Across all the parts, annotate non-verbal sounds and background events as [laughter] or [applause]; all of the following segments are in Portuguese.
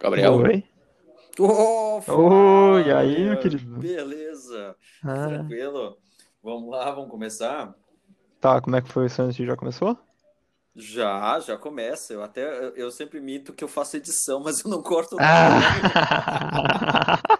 Gabriel? Oi. Oh, Oi, e aí, meu querido? Beleza. Ah, Tranquilo? Vamos lá, vamos começar? tá, como é que foi o seu antes já começou? Já, já começa. Eu até eu, eu sempre minto que eu faço edição, mas eu não corto nada, Ah! [laughs]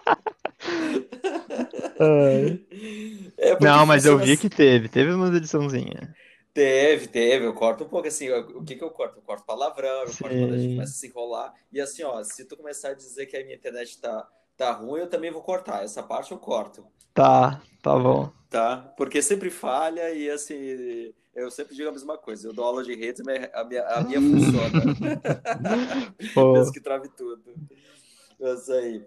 [laughs] É Não, mas eu vi assim. que teve, teve umas ediçãozinha. Teve, teve. Eu corto um pouco assim. eu- O que que eu corto? Eu corto palavrão, eu corto quando a gente Sim. começa a se enrolar. E assim, ó, se tu começar a dizer que a minha internet tá, tá ruim, eu também vou cortar. Essa parte eu corto. Tá, tá bom. Tá? Porque sempre falha e assim, eu sempre digo a mesma coisa. Eu dou aula de redes, mas a minha, a minha funciona. [laughs] [laughs] Mesmo que trave tudo. Mas aí,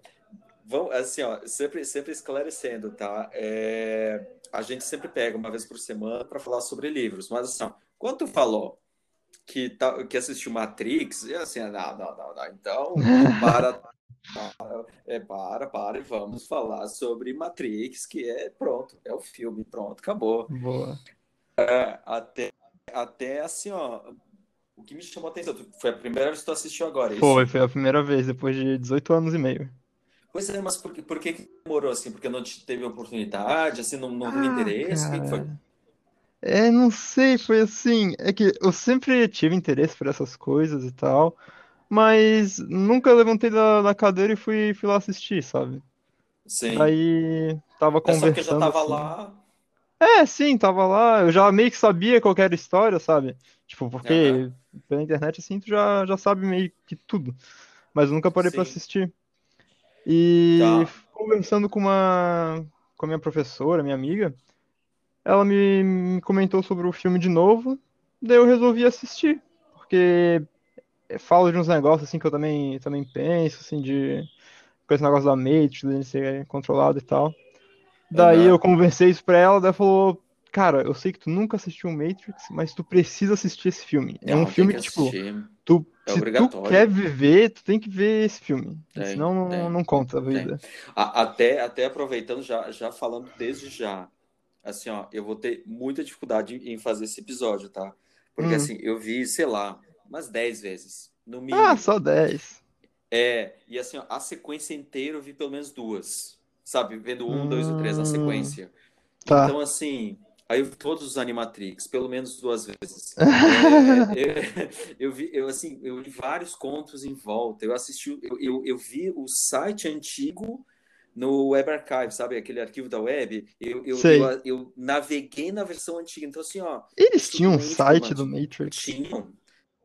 vamos, assim, ó, sempre, sempre esclarecendo, tá? É, a gente sempre pega uma vez por semana para falar sobre livros, mas assim, quando tu falou que, tá, que assistiu Matrix, e assim, não, não, não, não, então para, [laughs] para, é, para, para e vamos falar sobre Matrix, que é pronto, é o filme, pronto, acabou. boa. Até, até assim, ó, o que me chamou a atenção, foi a primeira vez que tu assistiu agora, é Foi, isso? foi a primeira vez, depois de 18 anos e meio. Pois é, mas por, que- por que que demorou assim? Porque não te teve oportunidade, assim, não, não teve Ah, interesse? O que que foi? É, não sei, foi assim. É que eu sempre tive interesse por essas coisas e tal, mas nunca levantei da, da cadeira e fui, fui lá assistir, sabe? Sim. Daí tava É só porque já conversando tava assim. lá. É, sim, tava lá. Eu já meio que sabia qual que era a história, sabe? Tipo, porque pela internet assim tu já, já sabe meio que tudo. Mas eu nunca parei pra Sim. assistir. E Tá. conversando com uma com a minha professora, minha amiga, ela me, me comentou sobre o filme de novo, daí eu resolvi assistir, porque fala de uns negócios assim que eu também também penso assim de com esse negócio da Matrix, de ser controlado e tal. Daí eu Aham. conversei isso pra ela, daí ela falou, cara, eu sei que tu nunca assistiu Matrix, mas tu precisa assistir esse filme. É um Não, tem filme que que, tipo, tu, É se tu quer viver, tu tem que ver esse filme. Tem, Senão não, tem, não conta a vida. A- Até, até aproveitando, já, já falando desde já, assim, ó, eu vou ter muita dificuldade em fazer esse episódio, tá? Porque, Hum. assim, eu vi, sei lá, umas 10 vezes, no Ah, mínimo. só 10. É, e assim, ó, a sequência inteira eu vi pelo menos duas, sabe? Vendo um, dois e três na Hum, sequência. tá. Então, assim, aí eu vi todos os Animatrix, pelo menos duas vezes. [laughs] É, eu, eu vi, eu, assim, eu li vários contos em volta. Eu assisti, eu, eu, eu vi o site antigo no Web Archive, sabe? Aquele arquivo da web. Eu, eu, eu, eu naveguei na versão antiga. Então, assim, ó, Eles tinham um site do. Matrix. Tinham.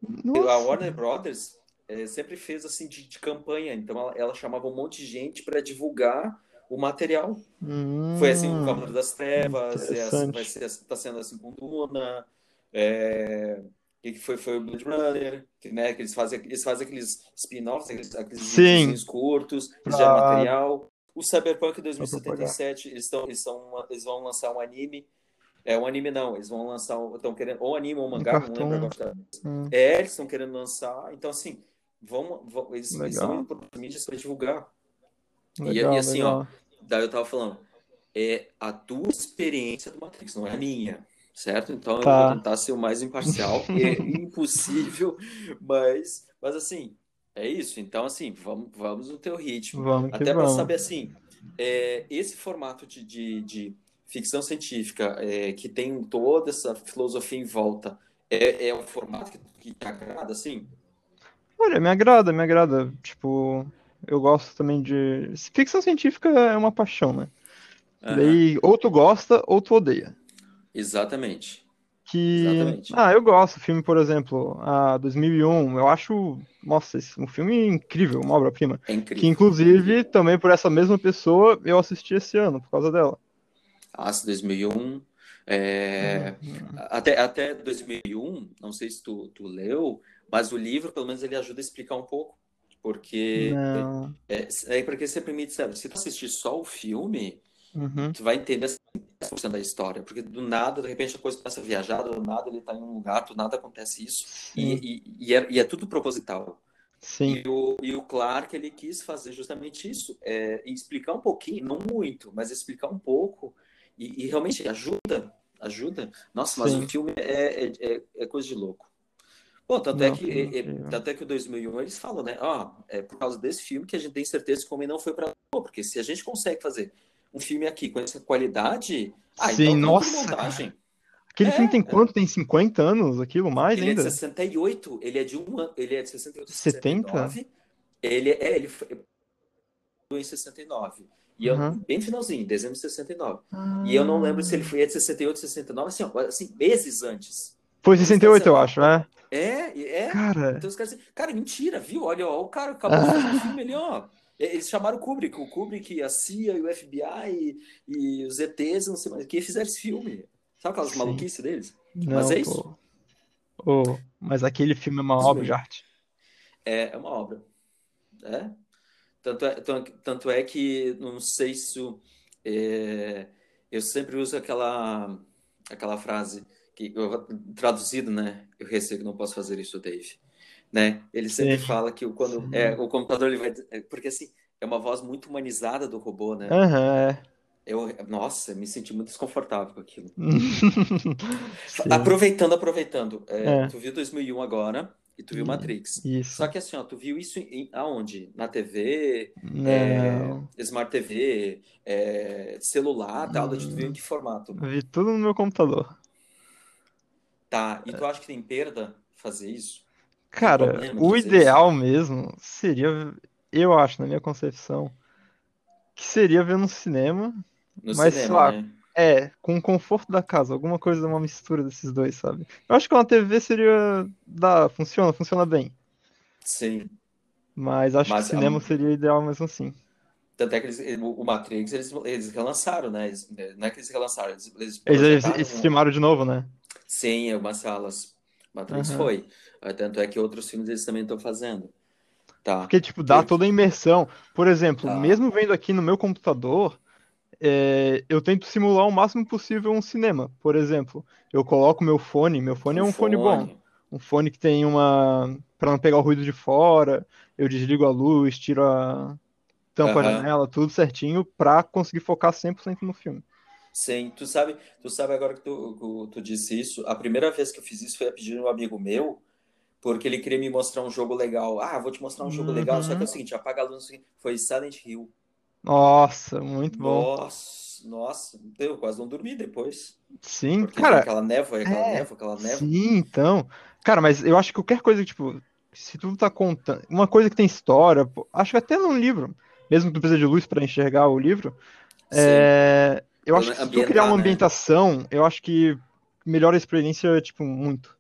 A Nossa. Warner Brothers eh, sempre fez assim de, de campanha, então ela, ela chamava um monte de gente para divulgar o material. Foi assim com o Hum, Cavaleiro das Trevas, é assim, vai ser, assim- tá sendo assim com Duna, é, que foi, foi o Blade Runner, que, né, que eles fazem, eles fazem aqueles spin-offs, aqueles, aqueles curtos, eles geram pra, material. O Cyberpunk pra propagar. 2077, eles, estão, eles, são, eles vão lançar um anime. É um anime não, eles vão lançar, um- estão querendo, ou anime ou Um mangá, não lembro agora. Hum, É, eles estão querendo lançar, então assim, vão, vão- eles, eles estão indo por mídias para divulgar. E, e legal, assim, ó, legal. daí eu tava falando, é a tua experiência do Matrix, não é a minha, certo? Então eu vou Tá. tentar ser o mais imparcial, é [laughs] impossível, mas, mas assim, é isso. Então, assim, vamos, vamos no teu ritmo. Vamos Até para saber, assim, é, esse formato de, de, de ficção científica é, que tem toda essa filosofia em volta, é, é o formato que, que te agrada, assim? Olha, me agrada, me agrada. Tipo, eu gosto também de. Ficção científica é uma paixão, né? Aham, Daí, ou tu gosta, ou tu odeia. exatamente, Que. exatamente. Ah, eu gosto. Filme, por exemplo, a 2001, eu acho. Nossa, esse- um filme incrível, uma obra-prima. É Que, incrível, é inclusive, também por essa mesma pessoa, eu assisti esse ano, por causa dela. Aço 2001, é, Uhum. até, até 2001, não sei se tu, tu leu, mas o livro, pelo menos, ele ajuda a explicar um pouco, porque Não. é, é porque sempre me disseram, se tu assistir só o filme, Uhum. tu vai entender assim, 10% da história, porque do nada, de repente, a coisa começa a viajar, do nada ele tá em um lugar, do nada acontece isso, e, e, e, é, e é tudo proposital. sim. E o, e o Clark, ele quis fazer justamente isso, é, explicar um pouquinho, não muito, mas explicar um pouco, e, e realmente ajuda, ajuda. Nossa, mas o Sim. filme é, é, é, é coisa de louco. Bom, tanto é Não, que, é, é, incrível. tanto é que o 2001 eles falam, né? Ó, é por causa desse filme que a gente tem certeza que o homem não foi pra Lua, porque se a gente consegue fazer um filme aqui com essa qualidade, ah, Sim, então tem tudo nossa, montagem. Aquele filme É, tem é. quanto? Tem 50 anos? Aquilo? Mais Ele é de ainda? 68, ele é de um ano, ele é de 68 a 70? 69. Ele é, ele foi em 69. E eu, Aham. bem finalzinho, dezembro de 69. E eu não lembro se ele Ah. foi de 68, 69, assim, ó, assim, meses antes. Foi Então os caras 68, eu acho, né? É, é. Cara. Então os caras assim, cara, mentira, viu? Olha, ó, o cara acabou de fazer um filme ali, ó. Eles chamaram o Kubrick, o Kubrick, a CIA e o FBI e, e os ETs, não sei mais, que fizeram esse filme. Sabe aquelas Sim. maluquices deles? Mas Não, é isso. pô. Ô, mas aquele filme é uma Isso obra de mesmo. arte. É, é uma obra. É. Tanto é, tan- tanto é que, não sei se é, eu sempre uso aquela, aquela frase que eu, traduzido, né? Eu receio que não posso fazer isso, Dave. Né? Ele sempre Sim, fala que o- quando sim. é, o computador ele vai, é, porque assim é uma voz muito humanizada do robô, né? É. Eu, nossa, me senti muito desconfortável com aquilo. [laughs] Aproveitando, aproveitando, é, É. tu viu 2001 agora e tu viu Matrix. Isso. Só que assim, ó, tu viu isso em, aonde? Na TV, é. Smart TV, é, celular, tablet, tu viu em Hum, que formato? vi tudo no meu computador. Tá, e tu acha que tem perda fazer isso? Cara, o fazer isso? ideal mesmo seria, eu acho, na minha concepção, que seria ver no cinema, No mas sei cinema, lá, né? é, com o conforto da casa, alguma coisa, uma mistura desses dois, sabe? Eu acho que uma TV seria, dá, funciona, funciona bem, Sim. mas acho que Mas cinema a, seria ideal mesmo assim. tanto é que eles, o o Matrix eles, eles relançaram, né? Eles- não é que eles relançaram, eles, eles Eles, um, filmaram de novo, né? Sim, algumas salas. Matrix Aham. foi. Ah, Tanto é que outros filmes eles também estão fazendo. Tá. Porque, tipo, dá toda a imersão. Por exemplo, tá. mesmo vendo aqui no meu computador, é, eu tento simular o máximo possível um cinema. Por exemplo, eu coloco meu fone, meu fone é O um fone bom. fone. Um fone que tem uma. Pra não pegar o ruído de fora, eu desligo a luz, tiro a tampa a Aham. janela, tudo certinho, pra conseguir focar 100% no filme. Sim, tu sabe, tu sabe agora que tu, tu, disse isso, a primeira vez que eu fiz isso foi a pedido de um amigo meu, porque ele queria me mostrar um jogo legal. Ah, vou te mostrar um jogo legal, só que é o Uhum. seguinte, apaga a luz, foi Silent Hill. Nossa, muito bom. Nossa, nossa, eu quase não dormi depois, Sim, porque cara, aquela névoa, aquela é. névoa, aquela névoa. Sim, então. Cara, mas eu acho que qualquer coisa que, tipo, se tu tá contando. Uma coisa que tem história, pô, acho que até num livro, mesmo que tu precisa de luz pra enxergar o livro, é, eu acho que se tu criar uma né? ambientação, eu acho que melhora a experiência, tipo, muito.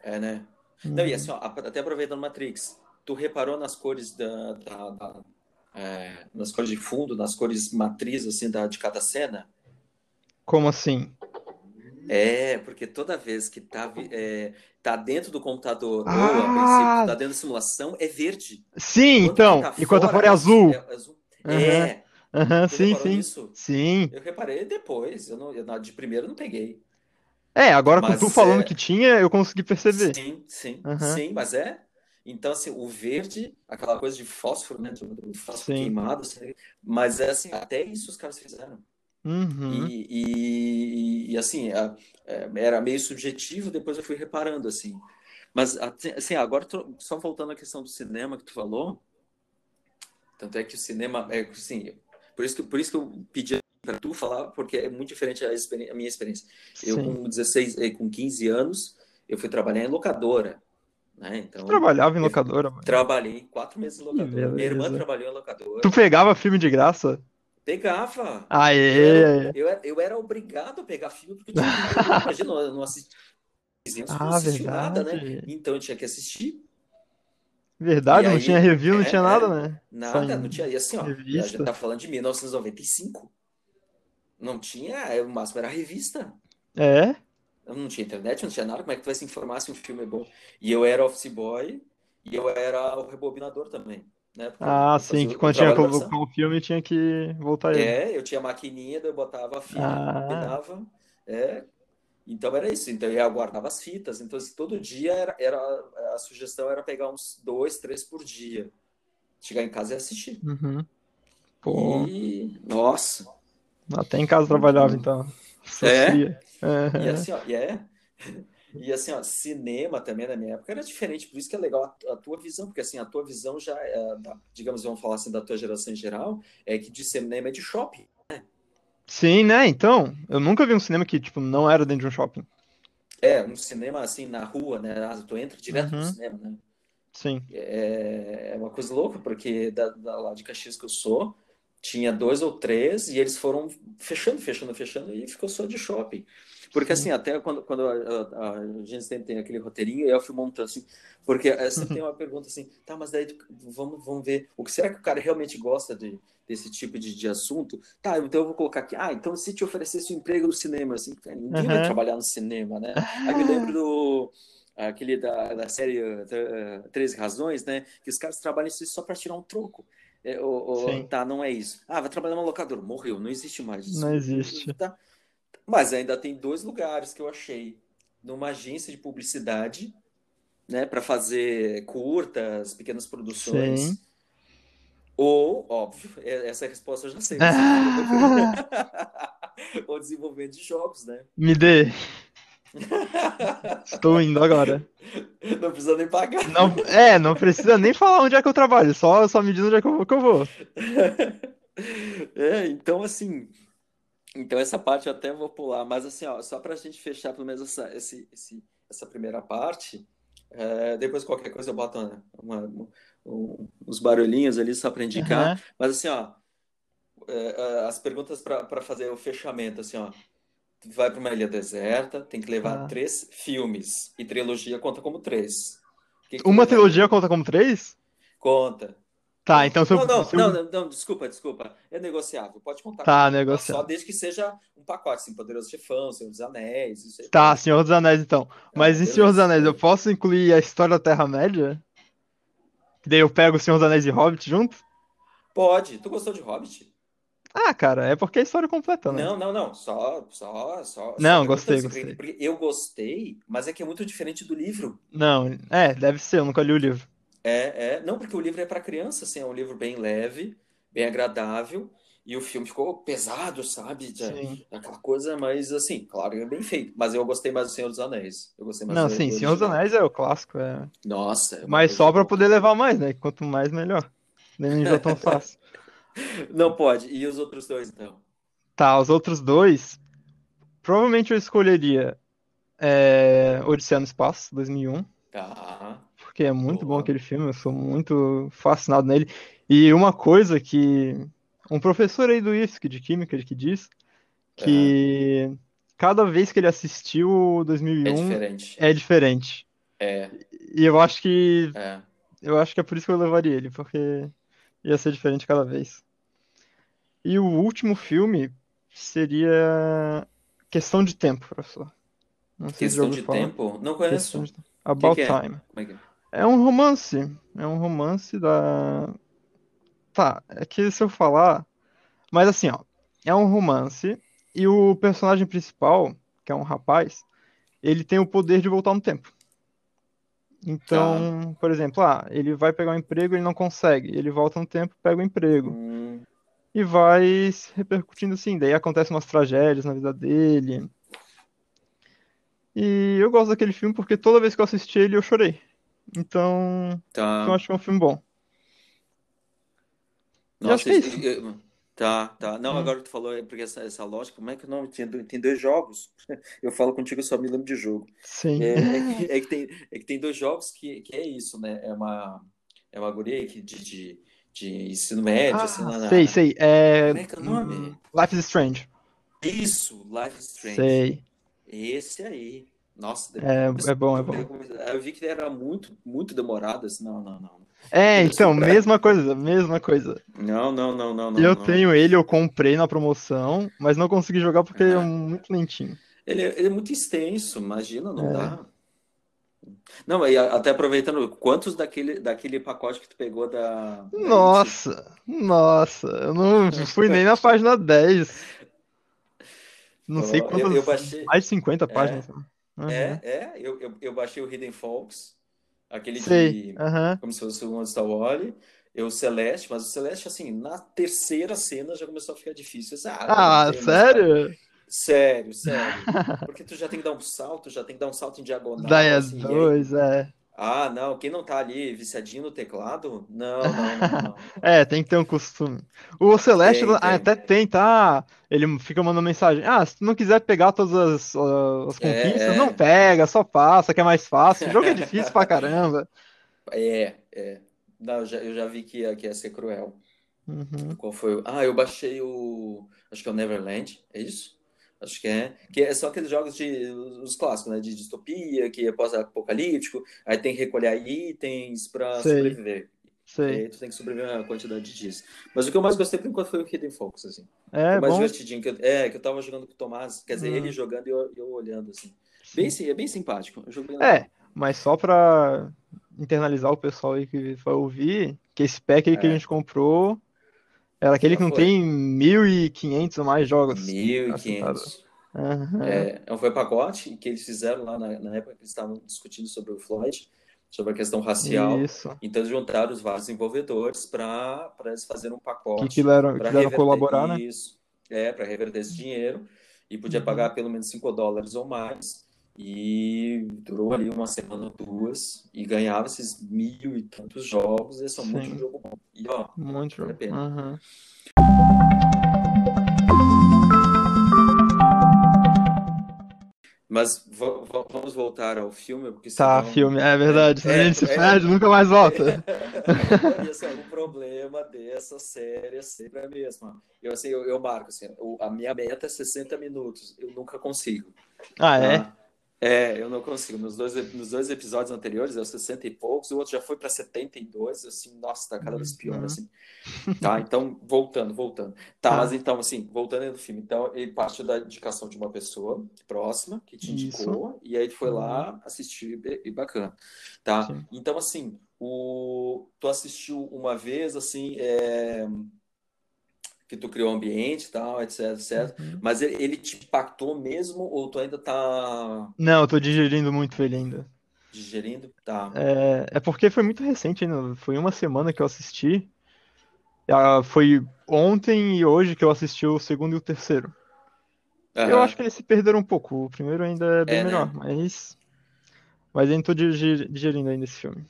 É, né? Não, e Uhum. assim, ó, até aproveitando Matrix, tu reparou nas cores da, da- da- é, nas cores de fundo, nas cores matriz, assim, da, de cada cena? Como assim? É, porque toda vez que tá, é, tá dentro do computador ou a princípio Ah, tá dentro da simulação, é verde. sim, Quando tá então. cá Enquanto fora, fora é é, azul. é azul. Aham, É, sim, sim. Sim. Eu reparei depois, eu não, eu, de primeiro eu não peguei. É, agora com tu falando é, que tinha, eu consegui perceber. sim, sim, sim, mas é. Então, assim, o verde, aquela coisa de fósforo, né? Fósforo sim. queimado, assim, mas é assim, até isso os caras fizeram. Uhum. E, e, e, assim, é, era meio subjetivo, depois eu fui reparando, assim. Mas, assim, agora, tô- só voltando à questão do cinema que tu falou, tanto é que o cinema, é, assim, por isso que, por isso que eu pedi para tu falar, porque é muito diferente a, a minha experiência. Eu, Sim. com 16, eh, com 15 anos, eu fui trabalhar em locadora, né? Tu Então, trabalhava em eu locadora, mano. trabalhei quatro meses em locadora. Minha irmã trabalhou em Tu locadora. pegava filme de graça? Pegava. Eu Aê! eu era, eu era obrigado a pegar filme porque tinha. [laughs] Imagina, eu não assisti, eu não Ah, assistiu nada, né? Então eu tinha que assistir. E Verdade, não tinha aí, review, não tinha é, nada, é, né? Só nada, não em tinha. E assim, ó, a gente revista. tá falando de 1995. Não tinha, é, o máximo era revista. É? Não tinha internet, não tinha nada. Como é que tu vai se informar se um filme é bom? E eu era office boy e eu era o rebobinador também, né? Porque Ah, sim, que quando tinha versão. o filme tinha que voltar ele. É, eu tinha a maquininha, eu botava a fita, Ah, rebobinava. É, então era isso. Então eu guardava as fitas. Então assim, todo dia era, era a sugestão era pegar uns dois, três por dia, chegar em casa e assistir. uhum. Pô, E nossa, até em casa trabalhava, então. É, e Aham. assim, ó, e é. [laughs] E assim, ó, cinema também na minha época era diferente, por isso que é legal a, a tua visão, porque assim, a tua visão já é, da, digamos, vamos falar assim, da tua geração em geral, é que de cinema é de shopping. Sim, né? Então, eu nunca vi um cinema que, tipo, não era dentro de um shopping. É, um cinema assim na rua, né? Ah, tu entra direto Uhum. no cinema, né? Sim. É, é uma coisa louca, porque da, da- lá de Caxias que eu sou, tinha dois ou três e eles foram fechando, fechando, fechando e ficou só de shopping. Porque Sim. assim, até quando, quando a, a- a gente sempre tem aquele roteirinho, eu fui montando assim, porque sempre tem uma pergunta assim, tá, mas daí vamos, vamos ver, o que será que o cara realmente gosta de, desse tipo de, de assunto? Tá, então eu vou colocar aqui, ah, então se te oferecesse um emprego no cinema, assim, ninguém vai Aham. trabalhar no cinema, né? Aí me [laughs] lembro do aquele da, da série uh, 13 Razões, né? Que os caras trabalham isso só para tirar um troco. É, o- o- Sim. tá, não é isso. Ah, vai trabalhar numa locadora. Morreu, não existe mais isso. Não existe. Tá. Mas ainda tem dois lugares que eu achei. Numa agência de publicidade, né? Para fazer curtas, pequenas produções. Sim. Ou, óbvio, é- essa resposta eu já sei. [laughs] [laughs] Ou desenvolvimento de jogos, né? Me dê. Estou indo agora. Não precisa nem pagar. Não, é, não precisa nem falar onde é que eu trabalho, só, só me diz onde é que eu, que eu vou. [laughs] É, então assim, então essa parte eu até vou pular, mas assim, ó, só para a gente fechar pelo menos essa, esse, esse- essa primeira parte, é, depois qualquer coisa eu boto uma, uma- um- uns barulhinhos ali só para indicar, Aham. mas assim, ó, é, as perguntas para fazer o fechamento, assim, ó, vai para uma ilha deserta, tem que levar Tá. três filmes, e trilogia conta como três. Que que Uma trilogia conta como três? Conta. Tá, então se eu, Não, não, se eu- não, não, desculpa, desculpa. É negociável, pode contar Tá, comigo. negociável. Só desde que seja um pacote, assim, Poderoso Chefão, Senhor dos Anéis, isso aí. Tá. Senhor dos Anéis então. Mas Ah, em Senhor dos. Anéis, eu posso incluir a história da Terra-média? Daí eu pego o Senhor dos Anéis e Hobbit junto? Pode. Tu gostou de Hobbit? Ah, cara, é porque é a história completa, né? Não, não, não. Só, só, só. só Não, gostei, perguntando, gostei. Porque eu gostei, mas é que é muito diferente do livro. Não, é, deve ser, eu nunca li o livro. É, é. Não, porque o livro é para criança, assim, é um livro bem leve, bem agradável, e o filme ficou pesado, sabe? Sim. Aquela coisa, mas assim, claro, é bem feito. Mas eu gostei mais do Senhor dos Anéis. Eu gostei mais Não, do, sim, do Senhor dos. Anéis é o clássico, é. Nossa, é Mas só louca. poder levar mais, né? Quanto mais, melhor. Nem enjoa tão [laughs] fácil. Não pode. E os outros dois, então? Tá, os outros dois. Provavelmente eu escolheria é, Odisseia no Espaço, 2001. Tá. Porque é muito bom aquele filme, eu sou muito fascinado nele. E uma coisa que um professor aí do IFSC de Química que diz que cada vez que ele assistiu o É 2001 diferente. é diferente. É, E eu acho que é. eu acho que é por isso que eu levaria ele, porque ia ser diferente cada vez. E o último filme seria Questão de Tempo, professor. Não sei Questão de falar. tempo? Não conheço. de. About que é? Time. Como é que é? Um romance. É um romance da. Tá, é que se eu falar. Mas assim, ó. É um romance e o personagem principal, que é um rapaz, ele tem o poder de voltar no tempo. Então, por exemplo, ah, ele vai pegar um emprego, ele não consegue. Ele volta no tempo, pega o emprego. Hum, E vai se repercutindo assim. Daí acontecem umas tragédias na vida dele. E eu gosto daquele filme porque toda vez que eu assisti ele eu chorei. Então, eu tá. acho que é um filme bom. Acho Nossa, que é isso- isso. eu- tá, tá. Não, Hum. agora tu falou, é porque essa, essa lógica, como é que o nome? Tem, tem dois jogos. [laughs] Eu falo contigo, eu só me lembro de jogo. Sim. É, é [laughs] que, é que tem, é que tem dois jogos que, que é isso, né? É uma, é uma guria que de, de, de ensino médio, assim, lá Ah, na... sei, sei. É. Como é que é o nome? hum, Life is Strange. Isso, Life is Strange. Sei. Esse aí. Nossa, É, depois é bom, é bom. eu vi que era muito, muito demorado. Assim, não, não, não. É, então, mesma coisa, mesma coisa. Não, não, não, não, não. Eu não. tenho ele, eu comprei na promoção, mas não consegui jogar porque é Aham. muito lentinho. Ele, é- ele é muito extenso, imagina, não É. dá. Não, e até aproveitando, quantos daquele, daquele pacote que tu pegou da. Nossa, nossa, eu não fui nem na página 10. [laughs] Não sei eu, quantas, eu baixei. mais de 50 É, páginas. Aham. é, é, eu, eu, eu baixei o Hidden Folks, aquele Sei, de. aham. Como se fosse o o Wally. Eu, o Celeste, mas o Celeste, assim, na terceira cena já começou a ficar difícil. Disse, ah, Ah, tenho mais, sério? Sério, sério. [laughs] Porque tu já tem que dar um salto, já tem que dar um salto em diagonal. Daí é assim, e aí- é. Ah, não, quem não tá ali viciadinho no teclado? Não, não, não, [laughs] não. É, tem que ter um costume. O Celeste Tem, ah, tem. até tenta, ah, ele fica mandando mensagem. Ah, se tu não quiser pegar todas as, ah, as É, conquistas, é. não pega, só passa, que é mais fácil. O jogo é difícil pra caramba. É, é. Não, eu já, eu já vi que ia, que ia ser cruel. Uhum. Qual foi? Ah, eu baixei o. Acho que é o Neverland, é isso? Acho que é. Que é só aqueles jogos de. Os clássicos, né? De distopia, que é pós-apocalíptico. Aí tem que recolher itens pra Sei. sobreviver. E Sei. aí tu tem que sobreviver a quantidade disso. Mas o que eu mais gostei por enquanto foi o Hidden Focus, assim. É o mais bom. divertidinho. Que eu, é, que eu tava jogando com o Tomás. Quer dizer, Uhum. ele jogando e eu, eu olhando, assim. Bem, sim, é bem simpático. Eu joguei É, mas só pra internalizar o pessoal aí que vai ouvir, que esse pack aí que a É. gente comprou era aquele que não foi. tem 1.500 ou mais jogos. 1.500. Aham. É, é, foi pacote que eles fizeram lá na, na época que eles estavam discutindo sobre o Floyd, sobre a questão racial. Isso. Então eles juntaram os vários desenvolvedores para eles fazerem um Que pacote quiseram, para quiseram reverter colaborar, né? isso, é, para reverter esse dinheiro e podia Uhum. pagar pelo menos 5 dólares ou mais. E durou ali uma semana ou duas e ganhava esses mil e tantos jogos. Esse é um monte de jogo bom. E ó, Muito Vale a pena. Aham. mas vamos voltar ao filme, porque Tá, senão- filme, é verdade. Se a É, gente se é. perde, nunca mais volta. E assim, o problema dessa série é sempre a mesma. Eu, assim, eu, eu marco, assim, a minha meta é 60 minutos. Eu nunca consigo. Ah, é? tá? É, eu não consigo. Nos dois, nos dois episódios anteriores, é os 60 e poucos, o outro já foi para 72, assim, nossa, tá cada vez pior, Uhum. assim. Tá, então, voltando, voltando. Tá, Tá. mas então, assim, voltando aí no filme. Então, ele partiu da indicação de uma pessoa próxima, que te indicou, e aí tu foi lá assistir, e e bacana. Tá? Sim. Então, assim, o... tu assistiu uma vez, assim, é, que tu criou o ambiente e tal, etc, etc. Uhum. Mas ele, ele te impactou mesmo ou tu ainda tá Não, eu tô digerindo muito ele ainda. digerindo? Tá. É, é porque foi muito recente ainda. Foi uma semana que eu assisti. Ah, Foi ontem e hoje que eu assisti o segundo e o terceiro. Eu Aham. acho que eles se perderam um pouco. O primeiro ainda é bem É, né? melhor, mas. Mas ainda tô diger- digerindo ainda esse filme.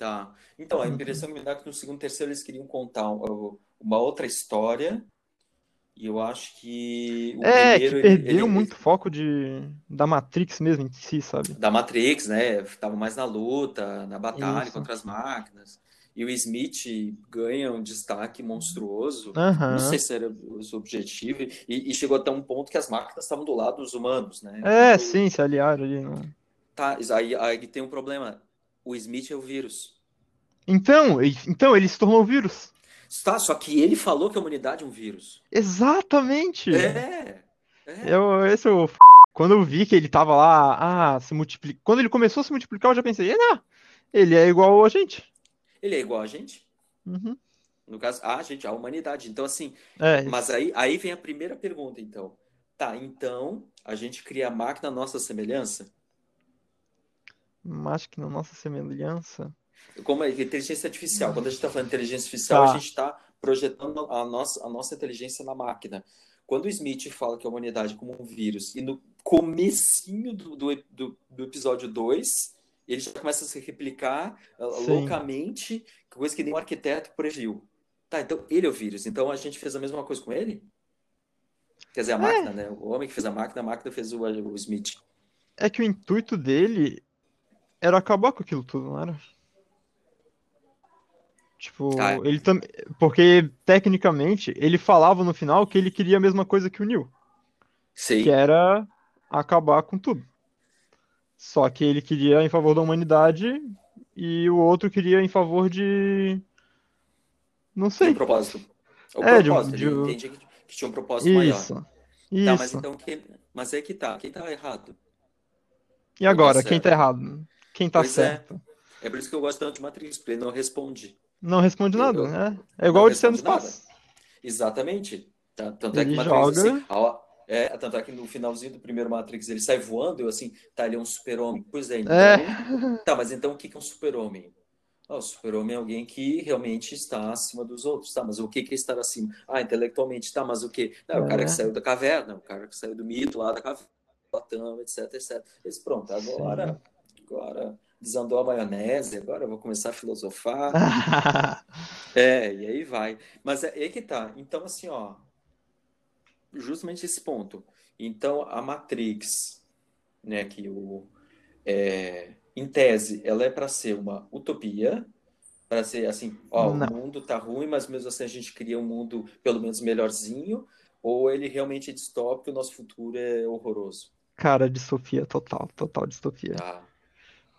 Tá. Então, a Uhum. impressão que me dá é que no segundo e terceiro eles queriam contar um- uma outra história. E eu acho que o É, primeiro que perdeu ele- muito foco de, da Matrix mesmo em si, sabe? da Matrix, né? Tava mais na luta, na batalha Isso. contra as máquinas. E o Smith ganha um destaque monstruoso. Aham. Não sei se era o seu objetivo. E, e chegou até um ponto que as máquinas estavam do lado dos humanos, né? É, O- sim, se aliaram ali. no- Tá, aí, aí tem um problema. O Smith é o vírus. Então, então ele se tornou vírus. Tá, só que ele falou que a humanidade é um vírus. Exatamente! É. é. Eu, esse é o f... Quando eu vi que ele tava lá, ah, se multiplicar. Quando ele começou a se multiplicar, eu já pensei, ah, ele é igual a gente. Ele é igual a gente. Uhum. No caso, a gente, a humanidade. Então, assim, É, mas aí, aí vem a primeira pergunta, então. Tá, então a gente cria a máquina à nossa semelhança? Acho que na nossa semelhança. Como é inteligência artificial? Quando a gente está falando de inteligência artificial, Tá. a gente está projetando a nossa, a nossa inteligência na máquina. Quando o Smith fala que a humanidade é como um vírus, e no comecinho do, do, do, do episódio 2, ele já começa a se replicar uh, Sim. loucamente, coisa que nem um arquiteto previu. Tá, então ele é o vírus. Então a gente fez a mesma coisa com ele? Quer dizer, a máquina, né? O homem que fez a máquina, a máquina fez o, o Smith. É que o intuito dele era acabar com aquilo tudo, não era? Tipo, Ah, é. ele também. Porque, tecnicamente, ele falava no final que ele queria a mesma coisa que o Neo, Sei. que era acabar com tudo. Só que ele queria em favor da humanidade e o outro queria em favor de. Não De sei. um propósito. O É, de um- propósito, de ele entendia que, que tinha um propósito maior. Isso. Tá, mas Isso. então quem, mas é que tá, quem tá errado? E agora, tá quem tá errado? Quem tá Pois é. certo? É por isso que eu gosto tanto de Matrix, porque ele não responde. Não responde nada, né? É igual o de ser no espaço. Exatamente. Tanto é que Ele Matrix, joga- assim, a- é, tanto é que no finalzinho do primeiro Matrix ele sai voando, eu assim, tá, ele é um super-homem. Pois é, então. É. Tá, mas então o que é um super-homem? Oh, o super-homem é alguém que realmente está acima dos outros, tá? Mas o que é estar acima? Ah, intelectualmente, tá? Mas o que? Não, é o cara que é. saiu da caverna, o cara que saiu do mito lá da caverna, Platão, etc, etc. Eles, pronto, agora, agora desandou a maionese, agora eu vou começar a filosofar. [laughs] é, e aí vai. Mas é, é aí que tá. Então, assim, ó, justamente esse ponto. Então, a Matrix, né, que o, é, em tese, ela é para ser uma utopia, para ser assim, ó, Não. o mundo tá ruim, mas mesmo assim a gente cria um mundo pelo menos melhorzinho, ou ele realmente é distópico o nosso futuro é horroroso? Cara, distopia total, total distopia. Tá.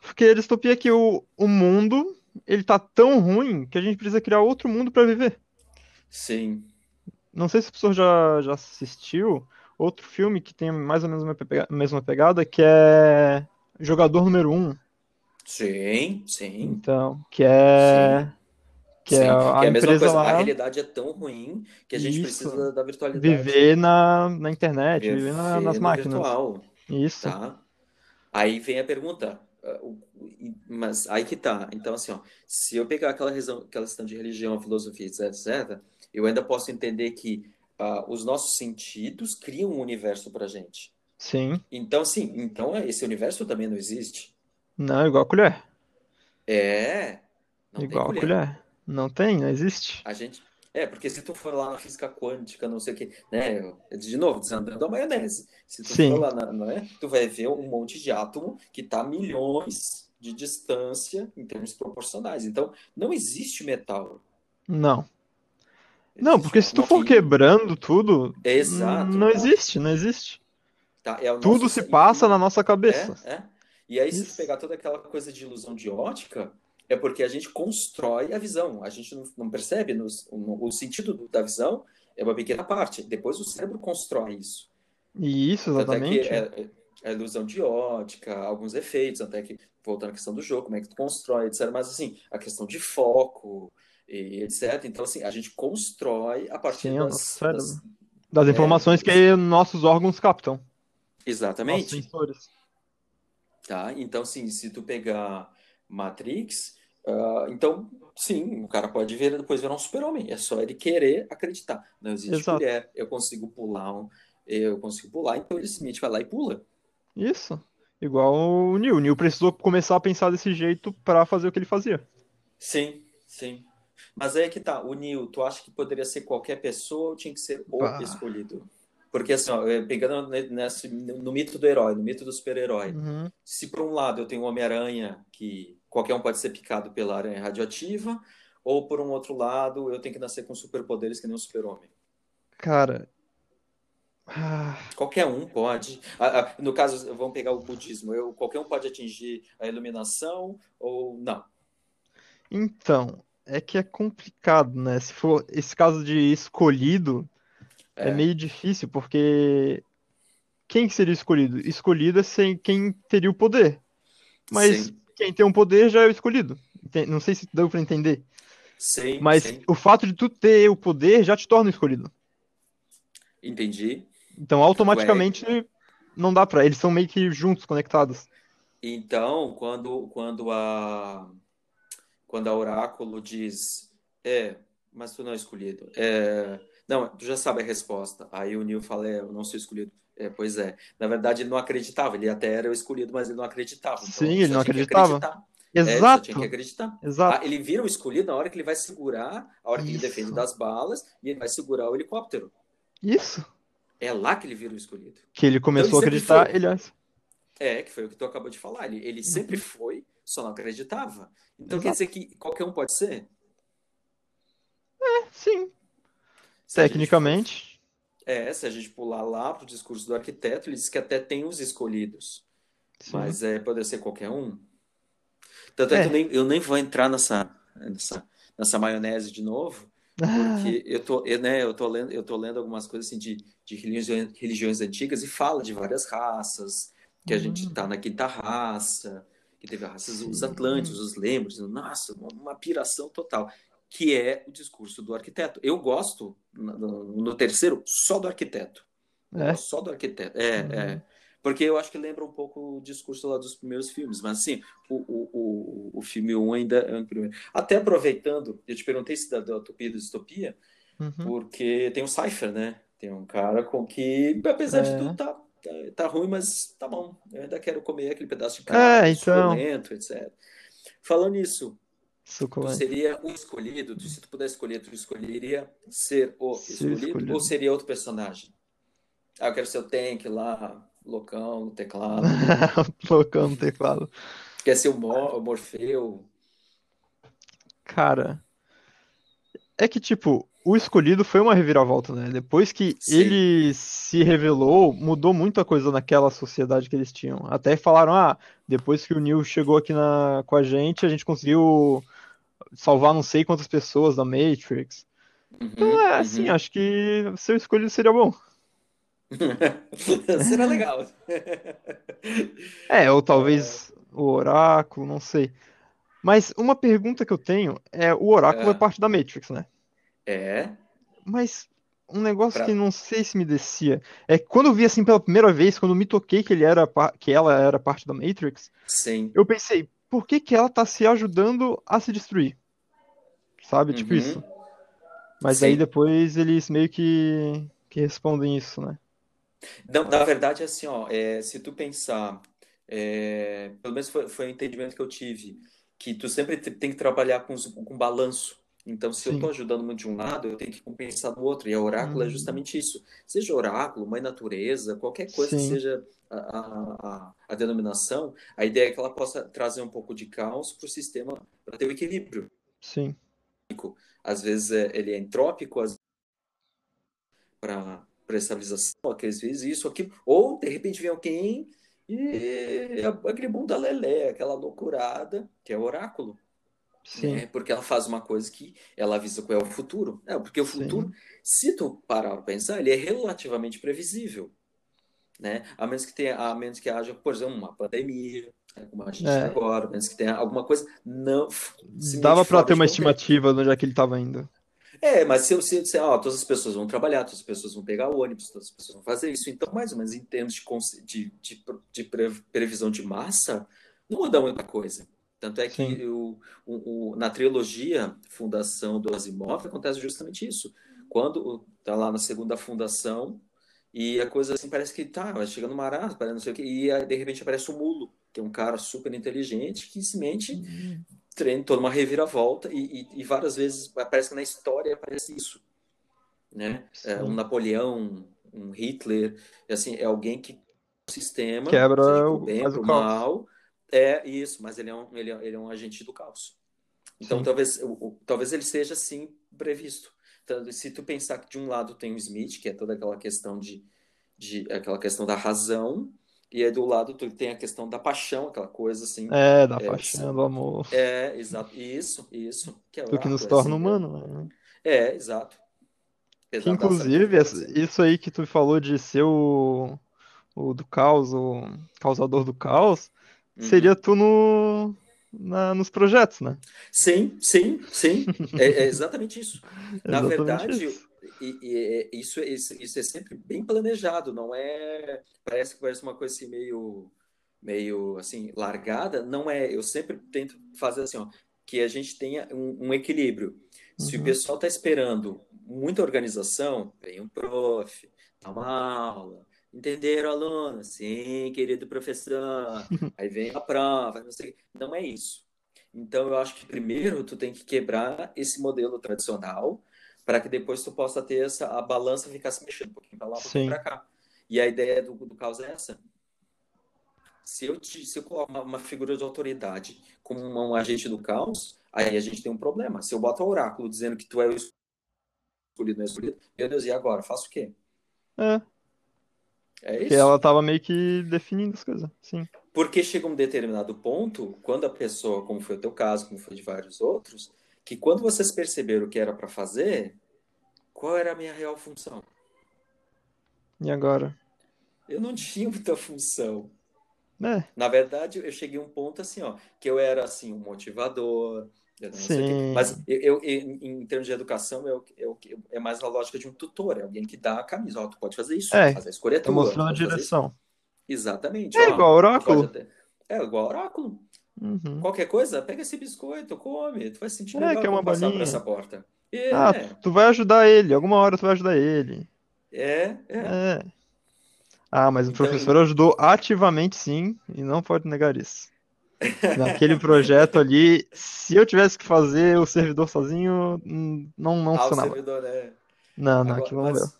Porque a distopia é que o, o mundo, ele tá tão ruim que a gente precisa criar outro mundo para viver. Sim. Não sei se o professor já, já assistiu outro filme que tem mais ou menos a mesma pegada, que é Jogador Número 1. Um. Sim, sim. Então, que é. Sim. Que é, a, que é a mesma coisa. Lá, a realidade é tão ruim que a gente isso, precisa da virtualidade. Viver na, na internet, viver, viver na, nas máquinas. Virtual. Isso. Tá? Aí vem a pergunta. Mas aí que tá. Então, assim, ó, se eu pegar aquela, questão, aquela questão de religião, filosofia, etc, etc, eu ainda posso entender que uh, os nossos sentidos criam um universo pra gente. Sim. Então, sim, então esse universo também não existe. Não, igual a colher. É. Não igual colher. a colher. Não tem, não existe. A gente. É, porque se tu for lá na física quântica, não sei o que, né? De novo, desandando a maionese. Se tu Sim. for lá, na, não é? Tu vai ver um monte de átomo que está a milhões de distância em termos proporcionais. Então, não existe metal. Não. Não, porque se tu for quebrando tudo, Exato. não existe, não existe. Tá, é tudo se passa na nossa cabeça. É, é. E aí, Isso. se tu pegar toda aquela coisa de ilusão de ótica, é porque a gente constrói a visão. A gente não, não percebe nos, no, o sentido da visão é uma pequena parte. Depois o cérebro constrói isso. Isso, exatamente. É, é, é, ilusão de ótica, alguns efeitos, até que, voltando à questão do jogo, como é que tu constrói, etc. Mas, assim, a questão de foco, e etc. Então, assim, a gente constrói a partir Sim, das, das, das, é, informações que nossos órgãos captam. Exatamente. Tá? Então, assim, se tu pegar Matrix, uh, então, sim, o cara pode ver depois virar um super-homem. É só ele querer acreditar. Não existe Exato. mulher, eu consigo pular um, eu consigo pular, então ele Smith vai lá e pula. Isso. Igual o Neil. O Neil precisou começar a pensar desse jeito para fazer o que ele fazia. Sim, sim. Mas aí é que tá, o Neil, tu acha que poderia ser qualquer pessoa ou tinha que ser o bah. escolhido? Porque assim, ó, pegando nesse, no mito do herói, no mito do super-herói, uhum. se por um lado eu tenho o Homem-Aranha, que qualquer um pode ser picado pela aranha radioativa, ou por um outro lado eu tenho que nascer com superpoderes que nem um super-homem. Cara. Ah. Qualquer um pode. No caso, vamos pegar o budismo. Eu, qualquer um pode atingir a iluminação ou não? Então, é que é complicado, né? Se for esse caso de escolhido, é, é meio difícil, porque quem seria escolhido? Escolhido é sem quem teria o poder. Mas sim. Quem tem o um poder já é o escolhido. Não sei se deu para entender. Sim, Mas sim. o fato de tu ter o poder já te torna escolhido. Entendi. Então, automaticamente, Ué. não dá pra. Eles são meio que juntos, conectados. Então, quando, quando a quando a oráculo diz, é, mas tu não é escolhido. É, não, tu já sabe a resposta. Aí o Neil fala, é, eu não sou escolhido. É, pois é. Na verdade, ele não acreditava. Ele até era o escolhido, mas ele não acreditava. Então, Sim, ele não acreditava. Exato. É, tinha que acreditar. Exato. Ah, ele vira o escolhido na hora que ele vai segurar, a hora que Isso. ele defende das balas, e ele vai segurar o helicóptero. Isso. É lá que ele vira o escolhido. Que ele começou então, ele a acreditar, foi... ele... É, que foi o que tu acabou de falar. Ele, ele sempre uhum. foi, só não acreditava. Então Exato. quer dizer que qualquer um pode ser? É, sim. Se Tecnicamente. É, se a gente pular lá pro discurso do arquiteto, ele diz que até tem os escolhidos. Sim. Mas é, pode ser qualquer um. Tanto é, é que eu nem, eu nem vou entrar nessa, nessa, nessa maionese de novo, porque [laughs] eu tô, eu, né, eu tô lendo, eu tô lendo algumas coisas assim de, de religiões, religiões antigas e fala de várias raças, que a gente está na quinta raça, que teve a raça dos Atlânticos, os Lembros, nossa, uma piração total, que é o discurso do arquiteto. Eu gosto, no, no terceiro, só do arquiteto. É? Só do arquiteto. É, uhum. é. Porque eu acho que lembra um pouco o discurso lá dos primeiros filmes, mas assim, o, o, o, o filme 1 ainda é o primeiro. Até aproveitando, eu te perguntei se da, da Utopia e da Distopia, uhum. porque tem o Cypher, né? Tem um cara com que, apesar é. de tudo, tá, tá, tá, ruim, mas tá bom. Eu ainda quero comer aquele pedaço de carne, é, então... etc. Falando nisso, Tu seria o escolhido? Tu, se tu pudesse escolher, tu escolheria ser o escolhido, escolhido, ou seria outro personagem? Ah, eu quero ser o Tank lá, loucão no teclado. [laughs] loucão no teclado. Quer ser o, Mor o Morfeu? Cara, é que tipo, o escolhido foi uma reviravolta, né? Depois que Sim. ele se revelou, mudou muita coisa naquela sociedade que eles tinham. Até falaram, ah, depois que o Neil chegou aqui na, com a gente, a gente conseguiu salvar não sei quantas pessoas da Matrix. Uhum, então é assim, uhum. acho que seu escolhido seria bom. [laughs] Será legal. é, ou talvez é... o Oráculo, não sei. Mas uma pergunta que eu tenho é: o Oráculo é, é parte da Matrix, né? É. Mas um negócio pra... que não sei se me descia é que quando eu vi assim pela primeira vez, quando me toquei que ele era que ela era parte da Matrix, Sim. eu pensei, por que que ela tá se ajudando a se destruir? Sabe, tipo uhum. isso. Mas Sim. aí depois eles meio que que respondem isso, né? Não, na verdade, assim, ó, é, se tu pensar, é, pelo menos foi, foi o entendimento que eu tive, que tu sempre tem que trabalhar com, com balanço. Então, se Sim. eu estou ajudando muito de um lado, eu tenho que compensar do outro. E a oráculo é uhum. justamente isso. Seja oráculo, mãe natureza, qualquer coisa Sim. que seja a, a, a, denominação, a ideia é que ela possa trazer um pouco de caos para o sistema, para ter o equilíbrio. Sim. Às vezes é, ele é entrópico, para para estabilização, às vezes isso, aquilo, ou de repente vem alguém e aquele bunda lelé, aquela loucurada, que é o oráculo. Sim. Né? Porque ela faz uma coisa que ela avisa qual é o futuro. É, porque o futuro, Sim. se tu parar para pensar, ele é relativamente previsível. Né? A menos que tenha, a menos que haja, por exemplo, uma pandemia, né? Como a gente é. agora, a menos que tenha alguma coisa não dava para ter uma estimativa de onde é que ele estava indo. É, mas se eu se, se ó, todas as pessoas vão trabalhar, todas as pessoas vão pegar o ônibus, todas as pessoas vão fazer isso, então, mais ou menos, em termos de, de, de, de previsão de massa, não muda muita coisa. Tanto é que o, o, o, na trilogia Fundação do Asimov acontece justamente isso. Quando tá lá na segunda fundação e a coisa assim parece que tá, vai chegando marasmo, parece não sei o que, e aí, de repente aparece o Mulo, que é um cara super inteligente que se mente uhum treino toda uma reviravolta e, e, e, várias vezes parece que na história aparece isso, né? É, um Napoleão, um Hitler, assim é alguém que o sistema quebra o bem, o mal, é isso, mas ele é um ele é, ele é um agente do caos. Então Sim. talvez o, talvez ele seja assim previsto. Então, se tu pensar que de um lado tem o Smith, que é toda aquela questão de, de aquela questão da razão, e aí do lado tu tem a questão da paixão, aquela coisa assim. É, da é, paixão, assim, do amor. É, exato. Isso, isso. Que é o que nos torna assim, humano, né? É, exato. Inclusive, isso aí que tu falou de ser o, o do caos, o causador do caos, uhum. seria tu no, na, nos projetos, né? Sim, sim, sim. é, é exatamente isso. [laughs] na exatamente verdade, isso. E, e, é, isso, isso, isso é sempre bem planejado, não é. Parece que parece uma coisa assim meio, meio assim, largada. Não é. Eu sempre tento fazer assim, ó, que a gente tenha um, um equilíbrio. Se uhum. o pessoal está esperando muita organização, vem um prof, dá uma aula. Entenderam, aluno? Sim, querido professor. [laughs] Aí vem a prova, não sei. Não é isso. Então, eu acho que primeiro tu tem que quebrar esse modelo tradicional para que depois tu possa ter essa a balança ficar se mexendo um pouquinho para lá, um pouquinho para cá. E a ideia do, do caos é essa. Se eu, te, se eu coloco uma, uma figura de autoridade como um, um, agente do caos, aí a gente tem um problema. Se eu boto o oráculo dizendo que tu é o escolhido, não é escolhido, meu Deus, e agora? Faço o quê? É. É isso. Porque ela estava meio que definindo as coisas, sim. Porque chega um determinado ponto, quando a pessoa, como foi o teu caso, como foi de vários outros, que quando vocês perceberam o que era para fazer, qual era a minha real função? E agora? Eu não tinha muita função. É. Na verdade, eu cheguei a um ponto assim, ó, que eu era assim um motivador, Sim. Mas eu, eu, em termos de educação, eu, eu, é mais a lógica de um tutor, é alguém que dá a camisa. Ó, tu pode fazer isso, é, fazer a escolha tua. mostrando a direção. Exatamente. É ó, igual oráculo. até- É igual oráculo. Uhum. Qualquer coisa, pega esse biscoito, come. Tu vai se sentir É, legal quer uma quando passar por essa porta. Ah, É, tu vai ajudar ele, alguma hora tu vai ajudar ele. é, é. É. Ah, mas o Então, professor ajudou ativamente sim, e não pode negar isso. [laughs] Naquele projeto ali, se eu tivesse que fazer o servidor sozinho, hum, não, não ah, o funcionava. servidor, né? Não, não, Agora, aquilo não deu. mas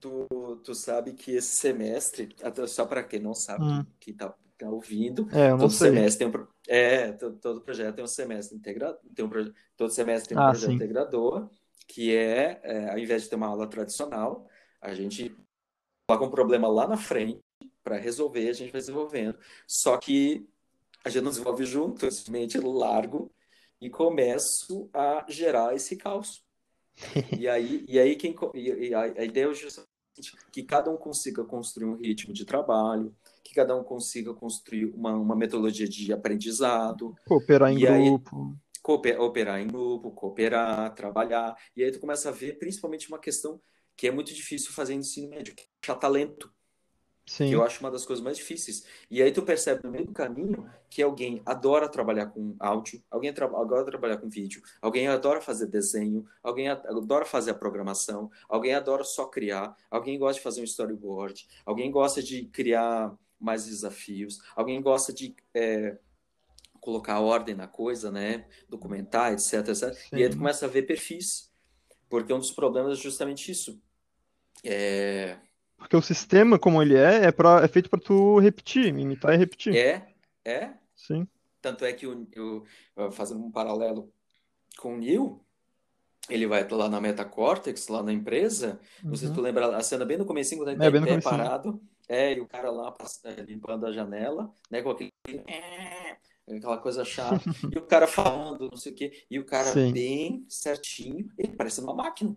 tu, tu sabe que esse semestre, só para quem não sabe, Hum. que, que tá, tá ouvindo, É, todo sei. semestre tem um, é, todo, todo projeto tem um semestre integrado, tem um todo semestre tem um Ah, projeto sim. integrador, que é, é, ao invés de ter uma aula tradicional, a gente coloca um problema lá na frente para resolver, a gente vai desenvolvendo. Só que a gente não desenvolve junto, eu simplesmente largo e começo a gerar esse caos. [laughs] E aí, e aí quem, e, e a, a ideia é justamente que cada um consiga construir um ritmo de trabalho, que cada um consiga construir uma, uma metodologia de aprendizado, Cooperar em aí- grupo. cooper- operar em grupo, cooperar, trabalhar. E aí tu começa a ver principalmente uma questão que é muito difícil fazer no ensino médio, que é achar talento. que Sim. eu acho uma das coisas mais difíceis. E aí tu percebe no meio do caminho que alguém adora trabalhar com áudio, alguém tra- adora trabalhar com vídeo, alguém adora fazer desenho, alguém adora fazer a programação, alguém adora só criar, alguém gosta de fazer um storyboard, alguém gosta de criar mais desafios, alguém gosta de é, colocar ordem na coisa, né? Documentar, etc, etc. E aí tu começa a ver perfis. Porque um dos problemas é justamente isso. É, Porque o sistema, como ele é, é, pra, é feito pra tu repetir, imitar e repetir. é, é Sim. Tanto é que o, o- fazendo um paralelo com o Neil, ele vai lá na Metacortex, lá na empresa. Não sei se Uhum. tu lembra a cena bem no comecinho, quando ele É, tá bem parado. É, e o cara lá é, limpando a janela, né, com aquele... Aquela coisa chata. [laughs] E o cara falando, não sei o quê. E o cara Sim. bem certinho, ele parece uma máquina.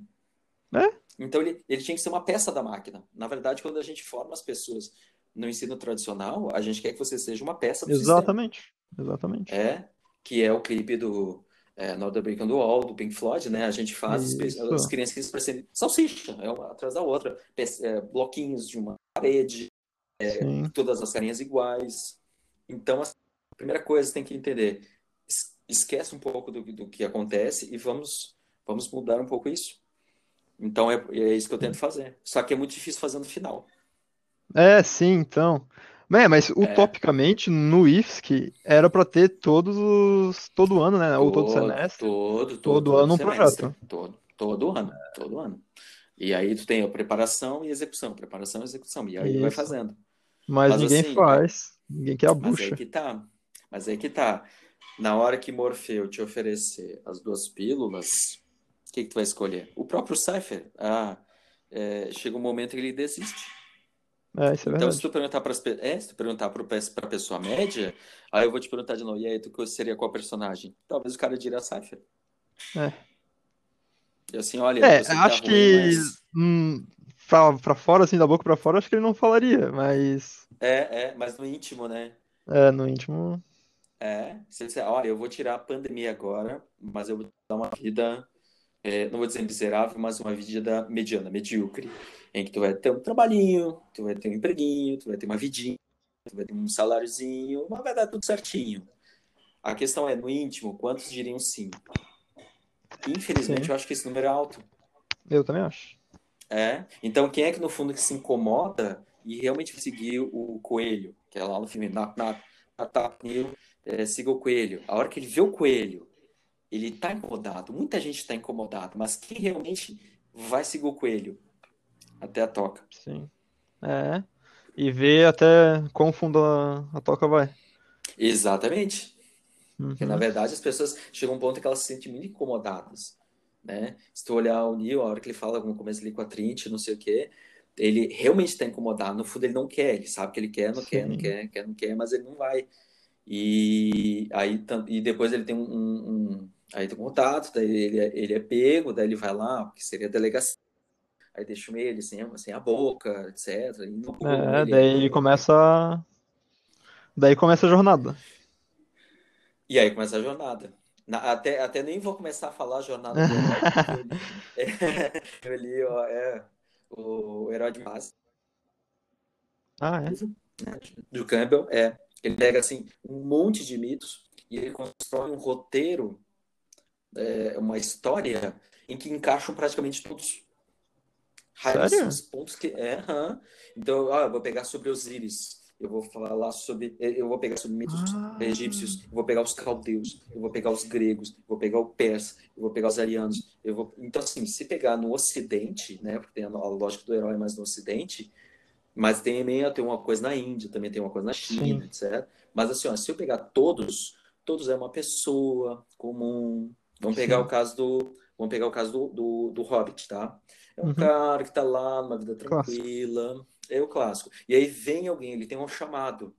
É? Então ele, ele tinha que ser uma peça da máquina. Na verdade, quando a gente forma as pessoas no ensino tradicional, a gente quer que você seja uma peça do sistema. Exatamente. Exatamente. É, que é o clipe do é, Not the Brick on the Wall, do Pink Floyd, né? A gente faz Isso. as crianças parecendo salsicha, é uma atrás da outra, é, bloquinhos de uma parede, Sim. todas as carinhas iguais. Então, assim, a primeira coisa que tem que entender, es- esquece um pouco do, do que acontece e vamos, vamos mudar um pouco isso. Então, é, é isso que eu tento fazer. Só que é muito difícil fazer no final. É, sim, então. É, mas utopicamente no IFSC era pra ter todos os. todo ano, né? Ou todo semestre. Todo, Todo ano um projeto. Todo, todo ano, todo ano. E aí tu tem a preparação e execução, preparação e execução. E aí vai Isso. fazendo. Mas Mas ninguém assim, faz. Ninguém quer a Mas aí bucha. que tá. Mas aí que tá. Na hora que Morfeu te oferecer as duas pílulas, o que que tu vai escolher? O próprio Cypher. Ah, é, chega um momento que ele desiste. É, isso é Então, se tu perguntar para é, se tu perguntar para a pessoa média, aí eu vou te perguntar de novo, e aí, tu seria qual personagem? Talvez o cara diria Cypher. É. E assim, olha, É, que tá acho ruim, que mas- hum, pra, pra fora, assim, da boca pra fora, acho que ele não falaria, mas É, é, mas no íntimo, né? é, no íntimo. É, se ele disser, olha, eu vou tirar a pandemia agora, mas eu vou dar uma vida, é, não vou dizer miserável, mas uma vida mediana, medíocre, em que tu vai ter um trabalhinho, tu vai ter um empreguinho, tu vai ter uma vidinha, tu vai ter um saláriozinho, mas vai dar tudo certinho. A questão é, no íntimo, quantos diriam sim? Infelizmente, Sim. eu acho que esse número é alto. Eu também acho. É, então quem é que no fundo que se incomoda e realmente seguir o coelho, que é lá no filme Knock, Knock Knock, Neil, é, siga o coelho. A hora que ele vê o coelho, ele tá incomodado, muita gente está incomodado, mas quem realmente vai seguir o coelho? Até a toca. Sim. É. E ver até quão fundo a, a toca vai. Exatamente. Porque, na Uhum. verdade, as pessoas chegam a um ponto que elas se sentem muito incomodadas, né? Se tu olhar o Neil, a hora que ele fala no começo ali com a Trinity, não sei o quê, ele realmente está incomodado. No fundo, ele não quer, ele sabe que ele quer, não quer, não Sim. quer, quer, não quer, mas ele não vai. E aí e depois ele tem um, um- um- aí tem um contato, daí ele é, ele é pego, daí ele vai lá, que seria a delegacia. Aí deixam ele sem, sem a boca, etc. E não, É, ele- daí ele começa. Daí começa a jornada. [laughs] E aí começa a jornada. Na- até, até nem vou começar a falar a jornada do herói, porque eu li, eu li, ó, é, o Herói de Massa. Ah, é? né, do Campbell é ele pega assim um monte de mitos e ele constrói um roteiro, é, uma história em que encaixam praticamente todos raríssimos pontos que é. Então, ah, eu vou pegar sobre Osíris, eu vou falar sobre, eu vou pegar sobre mitos ah. egípcios, eu vou pegar os caldeus, eu vou pegar os gregos, eu vou pegar o persa, eu vou pegar os arianos, eu vou. Então, assim, se pegar no Ocidente, né, porque tem a lógica do herói mais no Ocidente, mas tem tem uma coisa na Índia, também tem uma coisa na China, Sim. etc. Mas assim, ó, se eu pegar todos, todos é uma pessoa comum. Vamos pegar Sim. o caso do, vamos pegar o caso do, do, do Hobbit, tá? É um uhum. cara que tá lá numa vida tranquila, clássico. é o clássico. E aí vem alguém, ele tem um chamado.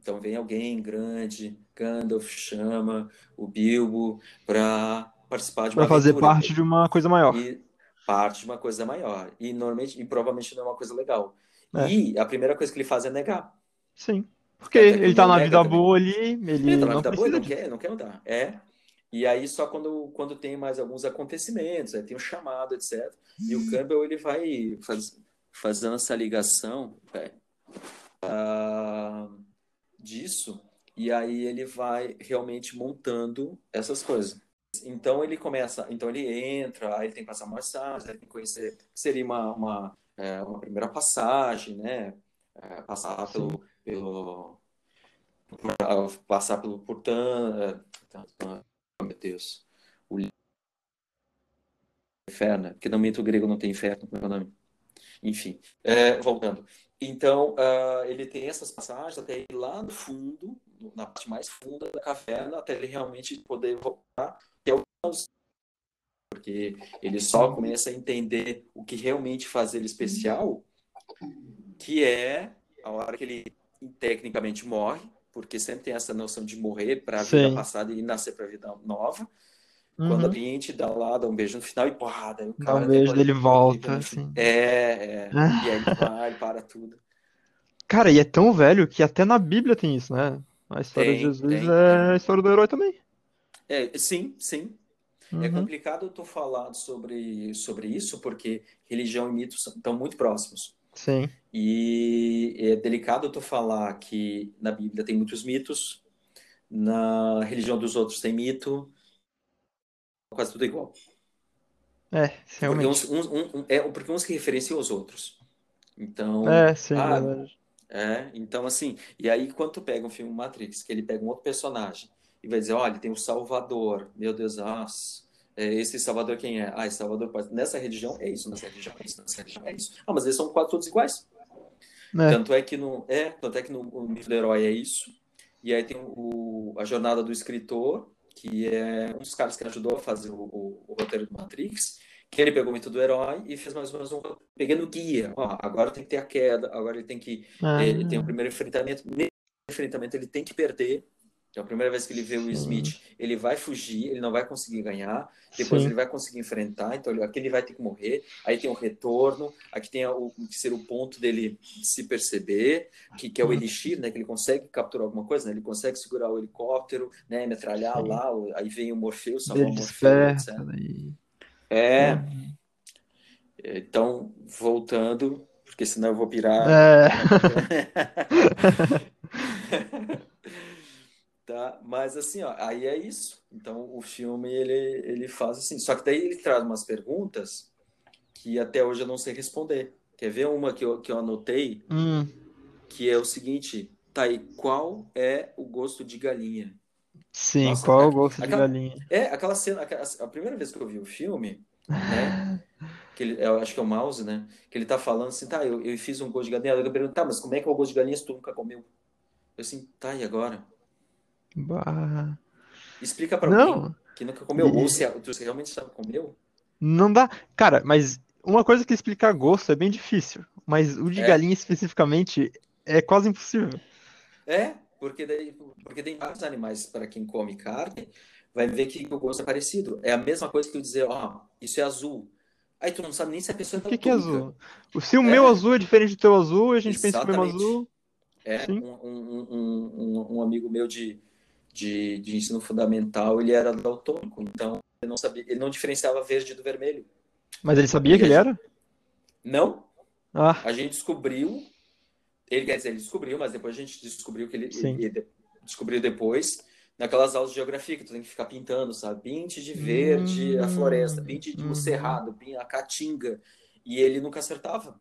Então vem alguém grande, Gandalf chama o Bilbo para participar de uma Para fazer parte de uma coisa maior. E parte de uma coisa maior. E normalmente e provavelmente não é uma coisa legal. É. E a primeira coisa que ele faz é negar. Sim. Porque ele tá na vida boa ali, ele, ele tá na vida boa, ele não quer, não quer mudar. É. E aí só quando, quando tem mais alguns acontecimentos, aí tem o um chamado, etc. E o Campbell ele vai faz, fazendo essa ligação uh, disso, e aí ele vai realmente montando essas coisas. Então ele começa, então ele entra, aí ele tem que passar uma mensagem, ele tem que conhecer, seria uma, uma é, uma primeira passagem, né? É, passar pelo, pelo passar pelo portão, meu Deus, o inferno, porque no mito grego não tem inferno, meu nome. Enfim, é, voltando. Então, uh, ele tem essas passagens até ir lá no fundo, na parte mais funda da caverna, até ele realmente poder voltar, que é o porque ele só começa a entender o que realmente faz ele especial, que é a hora que ele tecnicamente morre, porque sempre tem essa noção de morrer para a vida passada e nascer para a vida nova. Uhum. Quando a cliente dá lá, dá um beijo no final e porrada. O cara dá um beijo dele volta. Assim. É, é. [laughs] E aí ele vai, para tudo. Cara, e é tão velho que até na Bíblia tem isso, né? A história tem, de Jesus tem. é a história do herói também. É, sim, sim. É uhum. É complicado tu falar sobre, sobre isso, porque religião e mitos estão muito próximos. Sim. E é delicado tu falar que na Bíblia tem muitos mitos, na religião dos outros tem mito, quase tudo igual. É, realmente. Porque uns, um, um, é, porque uns que referenciam os outros. Então. É, sim, ah, é, então assim, e aí quando tu pega um filme Matrix, que ele pega um outro personagem e vai dizer, olha, tem o Salvador, meu Deus, nossa, é, esse Salvador quem é? Ah, esse Salvador, nessa religião é isso, nessa religião é isso, nessa religião é isso. Ah, mas eles são quase todos iguais. É. Tanto é que no, é, tanto é que no, no mito do herói é isso. E aí tem o, a jornada do escritor, que é um dos caras que ajudou a fazer o, o, o roteiro do Matrix, que ele pegou o mito do herói e fez mais ou menos um pegando guia. Ó, agora tem que ter a queda, agora ele tem que ah. ele tem o primeiro enfrentamento. Nesse enfrentamento ele tem que perder então, a primeira vez que ele vê o Smith, ele vai fugir, ele não vai conseguir ganhar, depois Sim. ele vai conseguir enfrentar, então aqui ele vai ter que morrer, aí tem o retorno, aqui tem o que ser o ponto dele se perceber, que, que é o elixir, né, que ele consegue capturar alguma coisa, né, ele consegue segurar o helicóptero, né, metralhar Sim. lá, aí vem o Morfeu, salvar o Morfeu, etc. É. Uhum. Então, voltando, porque senão eu vou pirar. É. [laughs] [laughs] Tá? Mas assim, ó, aí é isso. Então o filme ele, ele faz assim. Só que daí ele traz umas perguntas que até hoje eu não sei responder. Quer ver uma que eu, que eu anotei? Hum. Que é o seguinte: tá aí, qual é o gosto de galinha? Sim, Nossa, qual é o gosto aquela, de galinha? É, aquela cena, a primeira vez que eu vi o filme, né? [laughs] que ele, eu acho que é o mouse, né? Que ele tá falando assim, tá, eu, eu fiz um gosto de galinha. Eu pergunto, tá, mas como é que é o gosto de galinha se tu nunca comeu? Eu assim, tá, e agora? Bah. Explica pra não. alguém que nunca comeu. E... Ou se tu realmente sabe comeu. Não dá. Cara, mas uma coisa que explicar gosto é bem difícil. Mas o de é. galinha especificamente é quase impossível. É, porque, daí, porque tem vários animais para quem come carne, vai ver que o gosto é parecido. É a mesma coisa que tu dizer, ó, oh, isso é azul. Aí tu não sabe nem se a pessoa é O que, que é azul? Se o é. meu azul é diferente do teu azul, a gente Exatamente. pensa que o mesmo azul. É, um, um, um, um, amigo meu de, de, de ensino fundamental, ele era daltônico, então ele não sabia, ele não diferenciava verde do vermelho. Mas ele sabia que ele era? Não. Ah. A gente descobriu Ele quer dizer, ele descobriu, mas depois a gente descobriu que ele, ele- ele descobriu depois naquelas aulas de geografia que tu tem que ficar pintando, sabe? Pinte de verde a Hum, floresta, pinte de um uhum. cerrado, a caatinga. E ele nunca acertava.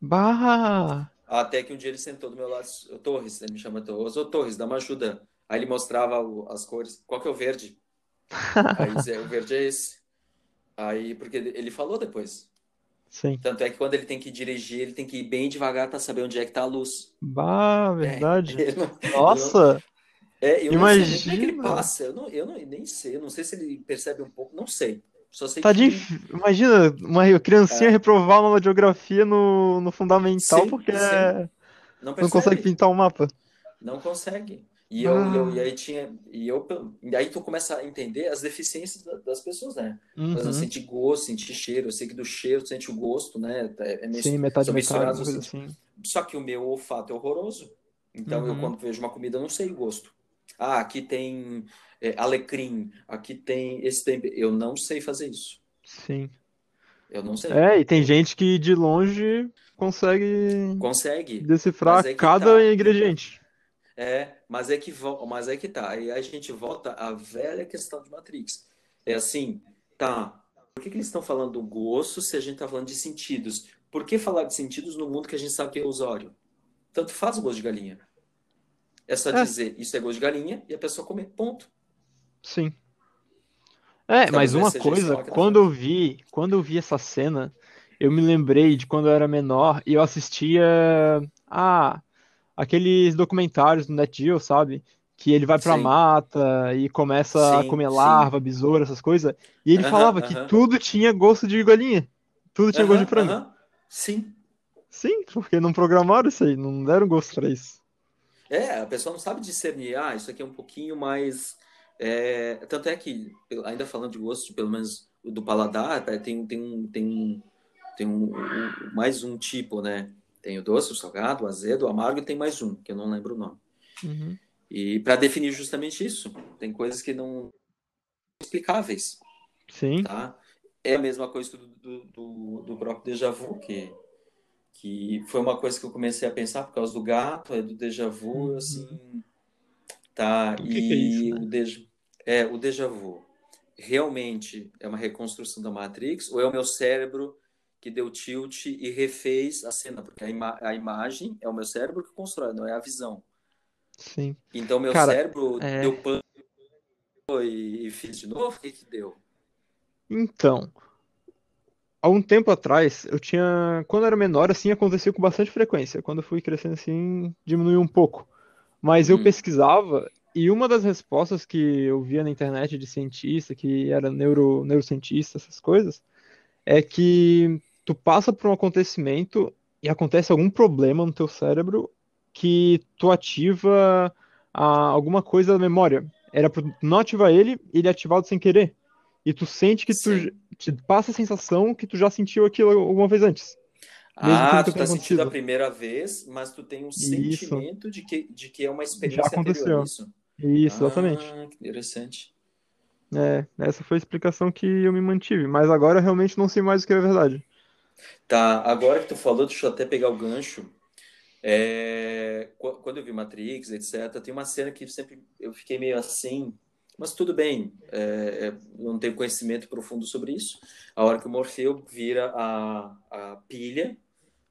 Bah! Até que um dia ele sentou do meu lado, "Ô, Torres, ele me chama Torres, ô Torres, dá uma ajuda. Aí ele mostrava o- as cores. Qual que é o verde? [laughs] Aí dizia, o verde é esse. Aí, porque ele falou depois. Sim. Tanto é que quando ele tem que dirigir, ele tem que ir bem devagar para saber onde é que tá a luz. Bah, verdade. [laughs] Ele não- Nossa! É, eu sei nem como é que ele Imagina. passa. Eu, não, eu não, nem sei. Eu não sei se ele percebe um pouco. Não sei. Só sei Tadinho, que. imagina uma criancinha É. reprovar uma de geografia no, no fundamental Sim, porque sim. é- Não não consegue pintar um mapa. Não consegue. E, eu, e, eu- Ah. e aí tinha. E, eu, e aí tu começa a entender as deficiências da- das pessoas, né? Por exemplo, Uhum. sentir gosto, sentir cheiro. Eu sei que do cheiro tu sente o gosto, né? É, é Sim, metade, metade, coisa os assim. Só que o meu olfato é horroroso. Então, eu Uhum. quando vejo uma comida, eu não sei o gosto. Ah, aqui tem é, alecrim, aqui tem esse tempero. Eu não sei fazer isso. Sim. Eu não sei. É, e tem gente que de longe consegue Consegue, decifrar mas é cada tá. ingrediente. É, mas é que mas é que tá. Aí a gente volta à velha questão de Matrix. É assim, tá. Por que que eles estão falando do gosto se a gente tá falando de sentidos? Por que falar de sentidos no mundo que a gente sabe que é ilusório? Tanto faz o gosto de galinha. É só É. dizer isso é gosto de galinha e a pessoa comer. Ponto. Sim. É, Talvez mas uma coisa, quando eu vi, quando eu vi essa cena, eu me lembrei de quando eu era menor e eu assistia ah, aqueles documentários do Net Geo, sabe? Que ele vai pra Sim. mata e começa a Sim, comer sim. larva, besouro, essas coisas. E ele Aham, falava que aham. tudo tinha gosto de galinha. Tudo tinha gosto de frango. Sim. Sim, porque não programaram isso aí, não deram gosto pra isso. É, a pessoa não sabe discernir, ah, isso aqui é um pouquinho mais. é, Tanto é que, ainda falando de gosto, pelo menos do paladar, tá, tem, tem, um, tem, um, tem um, um- mais um tipo, né? Tem o doce, o salgado, o azedo, o amargo e tem mais um, que eu não lembro o nome. Uhum. E para definir justamente isso, tem coisas que não explicáveis, Sim, tá? É a mesma coisa do, do, do, do próprio déjà vu, que, que foi uma coisa que eu comecei a pensar por causa do gato, é do déjà vu, Uhum. assim, tá? O que que é E isso, né? o déjà, é, o déjà vu realmente é uma reconstrução da Matrix ou é o meu cérebro que deu tilt e refez a cena? Porque a, ima a imagem é o meu cérebro que constrói, não é a visão. sim. Então, meu Cara, cérebro é. deu pano e, fiz de novo? O que que deu? Então, há um tempo atrás, eu tinha. Quando eu era menor, assim, acontecia com bastante frequência. Quando eu fui crescendo assim, diminuiu um pouco. Mas eu Uhum. pesquisava, e uma das respostas que eu via na internet de cientista, que era neuro, neurocientista, essas coisas, é que tu passa por um acontecimento e acontece algum problema no teu cérebro que tu ativa a, alguma coisa da memória. Era pra tu não ativar ele, ele é ativado sem querer. E tu sente que tu Sim. te passa a sensação que tu já sentiu aquilo alguma vez antes. Ah, tu tá sentindo a primeira vez, mas tu tem um Isso. sentimento de que, de que é uma Já experiência anterior aconteceu. a isso. Isso, exatamente. Ah, que interessante. É, essa foi a explicação que eu me mantive. Mas agora eu realmente não sei mais o que é verdade. Tá, agora que tu falou, deixa eu até pegar o gancho. É, qu- quando eu vi Matrix, etc., tem uma cena que sempre eu fiquei meio assim, mas tudo bem, é, é, não tenho conhecimento profundo sobre isso. A hora que o Morfeu vira a, a pilha,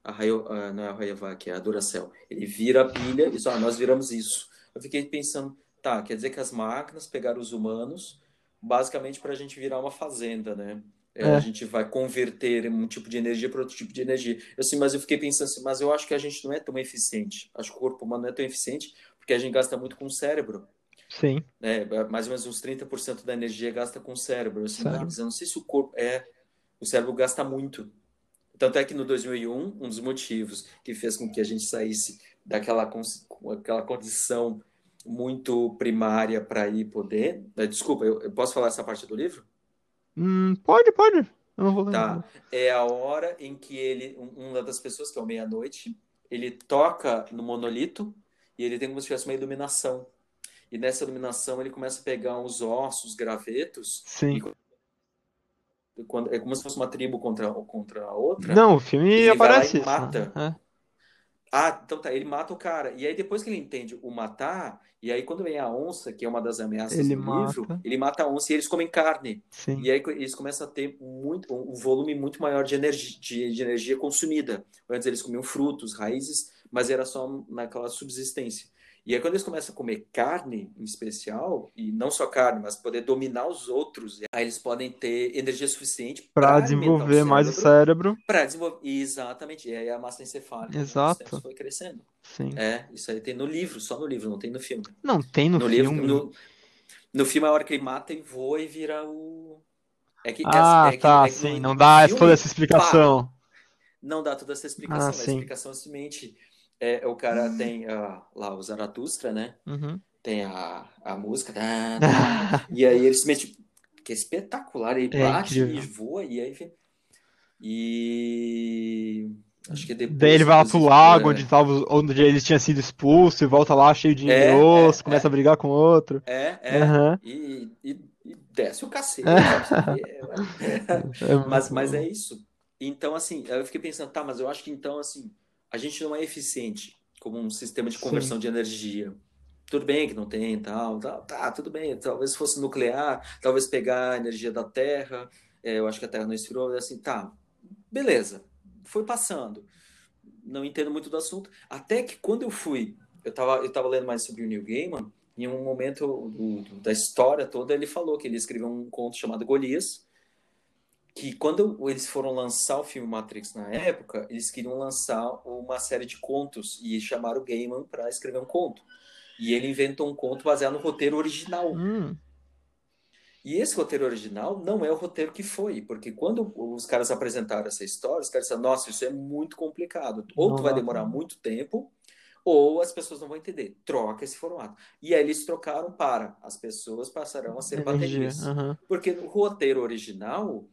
a a- não é a Rayovac, é a Duracell, ele vira a pilha e diz, ah, nós viramos isso. Eu fiquei pensando, tá, quer dizer que as máquinas pegaram os humanos basicamente para a gente virar uma fazenda, né? É, É. a gente vai converter um tipo de energia para outro tipo de energia. Eu, assim, mas eu fiquei pensando assim, mas eu acho que a gente não é tão eficiente. Acho que o corpo humano não é tão eficiente porque a gente gasta muito com o cérebro. Sim. Né? Mais ou menos uns 30% da energia gasta com o cérebro. Eu, assim, mas eu não sei se o corpo é. O cérebro gasta muito. Tanto é que no 2001, um dos motivos que fez com que a gente saísse daquela aquela condição muito primária para ir poder. eh, Desculpa, eu, eu posso falar essa parte do livro? Hum, pode, pode. Eu não vou lembrar. Tá. É a hora em que ele, um- uma das pessoas, que é o meia-noite, ele toca no monolito e ele tem como se tivesse uma iluminação. E nessa iluminação ele começa a pegar uns ossos, gravetos, Sim. e quando, é como se fosse uma tribo contra, contra a outra. Não, o filme vai lá aparece isso. mata. né? Ah, então tá, ele mata o cara. E aí depois que ele entende o matar, e aí quando vem a onça, que é uma das ameaças Ele do mata. livro, ele mata a onça e eles comem carne. Sim. E aí eles começam a ter muito, um volume muito maior de energia, de, de energia consumida. Antes eles comiam frutos, raízes, mas era só naquela subsistência. E aí quando eles começam a comer carne, em especial, e não só carne, mas poder dominar os outros, aí eles podem ter energia suficiente para desenvolver mais o cérebro. Para desenvolver. Exatamente. E aí a massa encefálica os Exato. tempos foi crescendo. Sim. É, isso aí tem no livro, só no livro, não tem no filme. Não, tem no, No, filme. livro, no, no filme é a hora que ele mata e voa e vira o. É que, Ah, é, é que- tá, é que sim. Não dá filme, toda essa explicação. Não dá toda essa explicação. Ah, a explicação é simplesmente é, o cara tem ah, lá o Zaratustra, né? Uhum. Tem a, a música. tá, [laughs] tá, e aí ele se mete. Que é espetacular. Ele É bate incrível. e voa, e aí. vem- E. Acho que depois. Daí ele vai lá pro lago é, onde, tava, onde ele tinha sido expulso e volta lá cheio de É, osso, é, começa a brigar com outro. É, é. Aham. E, e, e desce o cacete. sabe? [laughs] É, É Mas, mas é isso. Então, assim, eu fiquei pensando, tá, mas eu acho que então, assim, a gente não é eficiente como um sistema de Sim. conversão de energia. Tudo bem que não tem tal, tal, tá, tudo bem. Talvez fosse nuclear, talvez pegar a energia da Terra. é, eu acho que a Terra não esfriou, assim, tá, beleza. Foi passando. Não entendo muito do assunto. Até que quando eu fui, eu tava, eu tava lendo mais sobre o Neil Gaiman, em um momento do- do- da história toda, ele falou que ele escreveu um conto chamado Golias, que quando eles foram lançar o filme Matrix na época, eles queriam lançar uma série de contos e chamaram o Gaiman para escrever um conto. E ele inventou um conto baseado no roteiro original. Hum, E esse roteiro original não é o roteiro que foi, porque quando os caras apresentaram essa história, os caras disseram, nossa, isso é muito complicado. Ou tu vai demorar muito tempo, ou as pessoas não vão entender. Troca esse formato. E aí eles trocaram para as pessoas passarão a ser baterias. aham. Porque no roteiro original,